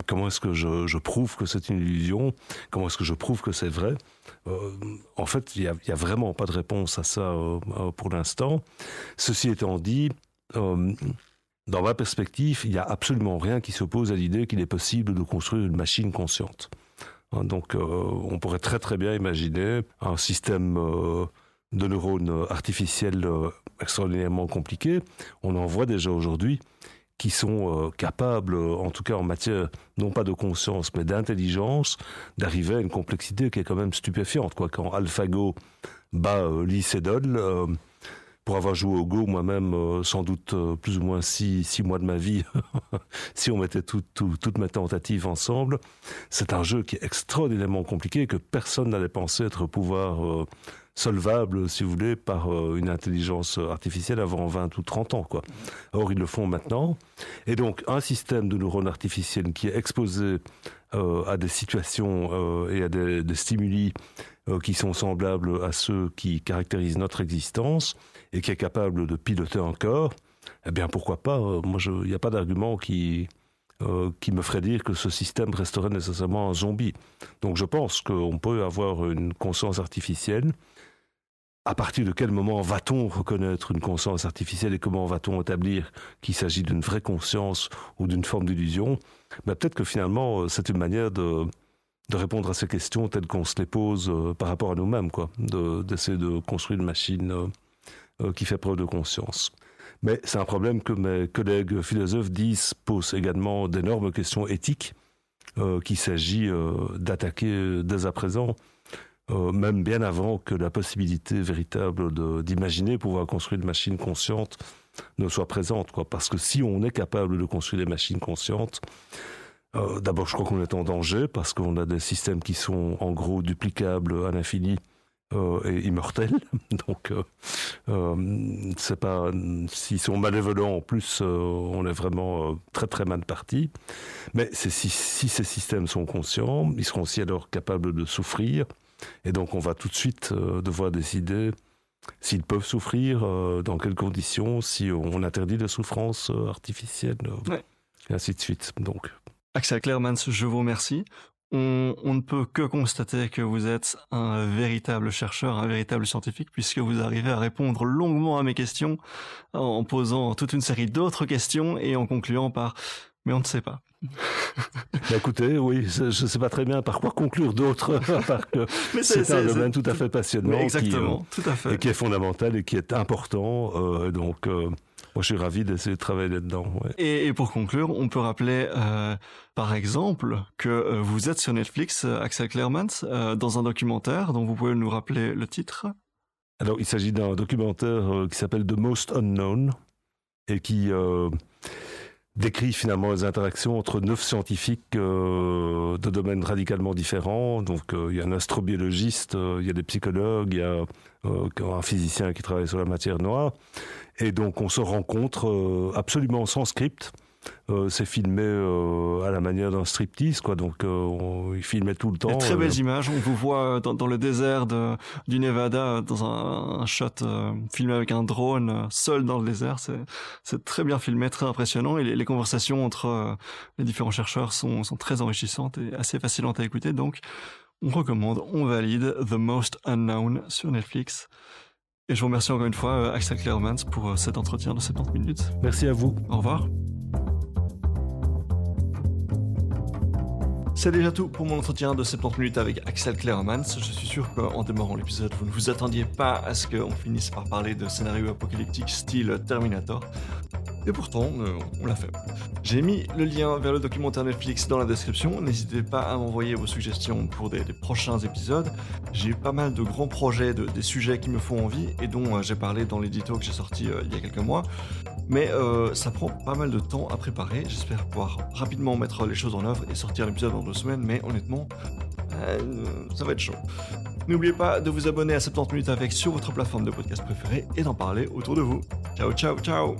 comment est-ce que je, prouve que c'est une illusion? Comment est-ce que je prouve que c'est vrai? Euh, En fait, il n'y a, vraiment pas de réponse à ça pour l'instant. Ceci étant dit, dans ma perspective, il n'y a absolument rien qui s'oppose à l'idée qu'il est possible de construire une machine consciente. Hein, donc on pourrait très très bien imaginer un système de neurones artificiels extraordinairement compliqué. On en voit déjà aujourd'hui qui sont euh, capables, euh, en tout cas en matière non pas de conscience mais d'intelligence, d'arriver à une complexité qui est quand même stupéfiante. Quoi. Quand AlphaGo bat euh, Lee Sedol, euh, pour avoir joué au Go moi-même, sans doute plus ou moins six, mois de ma vie, [laughs] si on mettait tout, toutes mes tentatives ensemble, c'est un jeu qui est extraordinairement compliqué et que personne n'allait penser être pouvoir solvable, si vous voulez, par euh, une intelligence artificielle avant 20 ou 30 ans. Or, ils le font maintenant. Et donc, un système de neurones artificiels qui est exposé euh, à des situations euh, et à des stimuli qui sont semblables à ceux qui caractérisent notre existence et qui est capable de piloter un corps, eh bien, pourquoi pas Moi, il n'y a pas d'argument qui, qui me ferait dire que ce système resterait nécessairement un zombie. Donc je pense qu'on peut avoir une conscience artificielle à partir de quel moment va-t-on reconnaître une conscience artificielle et comment va-t-on établir qu'il s'agit d'une vraie conscience ou d'une forme d'illusion? Ben Peut-être que finalement, euh, c'est une manière de, de répondre à ces questions telles qu'on se les pose euh, par rapport à nous-mêmes, d'essayer de, construire une machine euh, qui fait preuve de conscience. Mais c'est un problème que mes collègues philosophes disent pose également d'énormes questions éthiques qu'il s'agit d'attaquer dès à présent euh, même bien avant que la possibilité véritable d'imaginer pouvoir construire une machine consciente ne soit présente. Parce que si on est capable de construire des machines conscientes, euh, d'abord je crois qu'on est en danger parce qu'on a des systèmes qui sont en gros duplicables à l'infini euh, et immortels. [laughs] Donc euh, c'est pas s'ils sont malévolents en plus, on est vraiment très très mal parti. Mais si, si ces systèmes sont conscients, ils seront aussi alors capables de souffrir et donc on va tout de suite euh, devoir décider s'ils peuvent souffrir, euh, dans quelles conditions, si on interdit la souffrance euh, artificielle, et ainsi de suite. Donc. Axel Clermans, je vous remercie. On, on, ne peut que constater que vous êtes un véritable chercheur, un véritable scientifique, puisque vous arrivez à répondre longuement à mes questions en posant toute une série d'autres questions et en concluant par mais on ne sait pas. [laughs] Bah, écoutez, oui, je ne sais pas très bien par quoi conclure d'autres, [laughs] [laughs] c'est un domaine tout à fait passionnant, exactement, qui, euh, tout à fait. et qui est fondamental et qui est important. Euh, donc, euh, moi, je suis ravi d'essayer de travailler là-dedans. Ouais. Et, et, pour conclure, on peut rappeler, euh, par exemple, que euh, vous êtes sur Netflix, Axel Clermans, dans un documentaire dont vous pouvez nous rappeler le titre. Alors, il s'agit d'un documentaire qui s'appelle The Most Unknown et qui décrit finalement les interactions entre neuf scientifiques euh, de domaines radicalement différents. Donc euh, il y a un astrobiologiste, euh, il y a des psychologues, il y a un physicien qui travaille sur la matière noire. Et donc on se rencontre absolument sans script. Euh, c'est filmé euh, à la manière d'un striptease, quoi. Donc, euh, il filmait tout le temps. très belles images. On vous voit dans, dans le désert de, du Nevada, dans un, un shot filmé avec un drone, seul dans le désert. C'est très bien filmé, très impressionnant. Et les, les conversations entre les différents chercheurs sont, sont très enrichissantes et assez facilantes à écouter. Donc, on recommande, on valide The Most Unknown sur Netflix. Et je vous remercie encore une fois, Axel Clermans, pour cet entretien de 70 minutes. Merci à vous. Au revoir. C'est déjà tout pour mon entretien de 70 minutes avec Axel Clermans. Je suis sûr qu'en démarrant l'épisode, vous ne vous attendiez pas à ce qu'on finisse par parler de scénario apocalyptique style Terminator. Et pourtant, euh, on l'a fait. J'ai mis le lien vers le documentaire Netflix dans la description. N'hésitez pas à m'envoyer vos suggestions pour des, prochains épisodes. J'ai pas mal de grands projets, de, des sujets qui me font envie et dont euh, j'ai parlé dans l'édito que j'ai sorti euh, il y a quelques mois. Mais ça prend pas mal de temps à préparer. J'espère pouvoir rapidement mettre les choses en œuvre et sortir l'épisode dans deux semaines. Mais honnêtement, euh, ça va être chaud. N'oubliez pas de vous abonner à 70 minutes avec sur votre plateforme de podcast préférée et d'en parler autour de vous. Ciao, ciao, ciao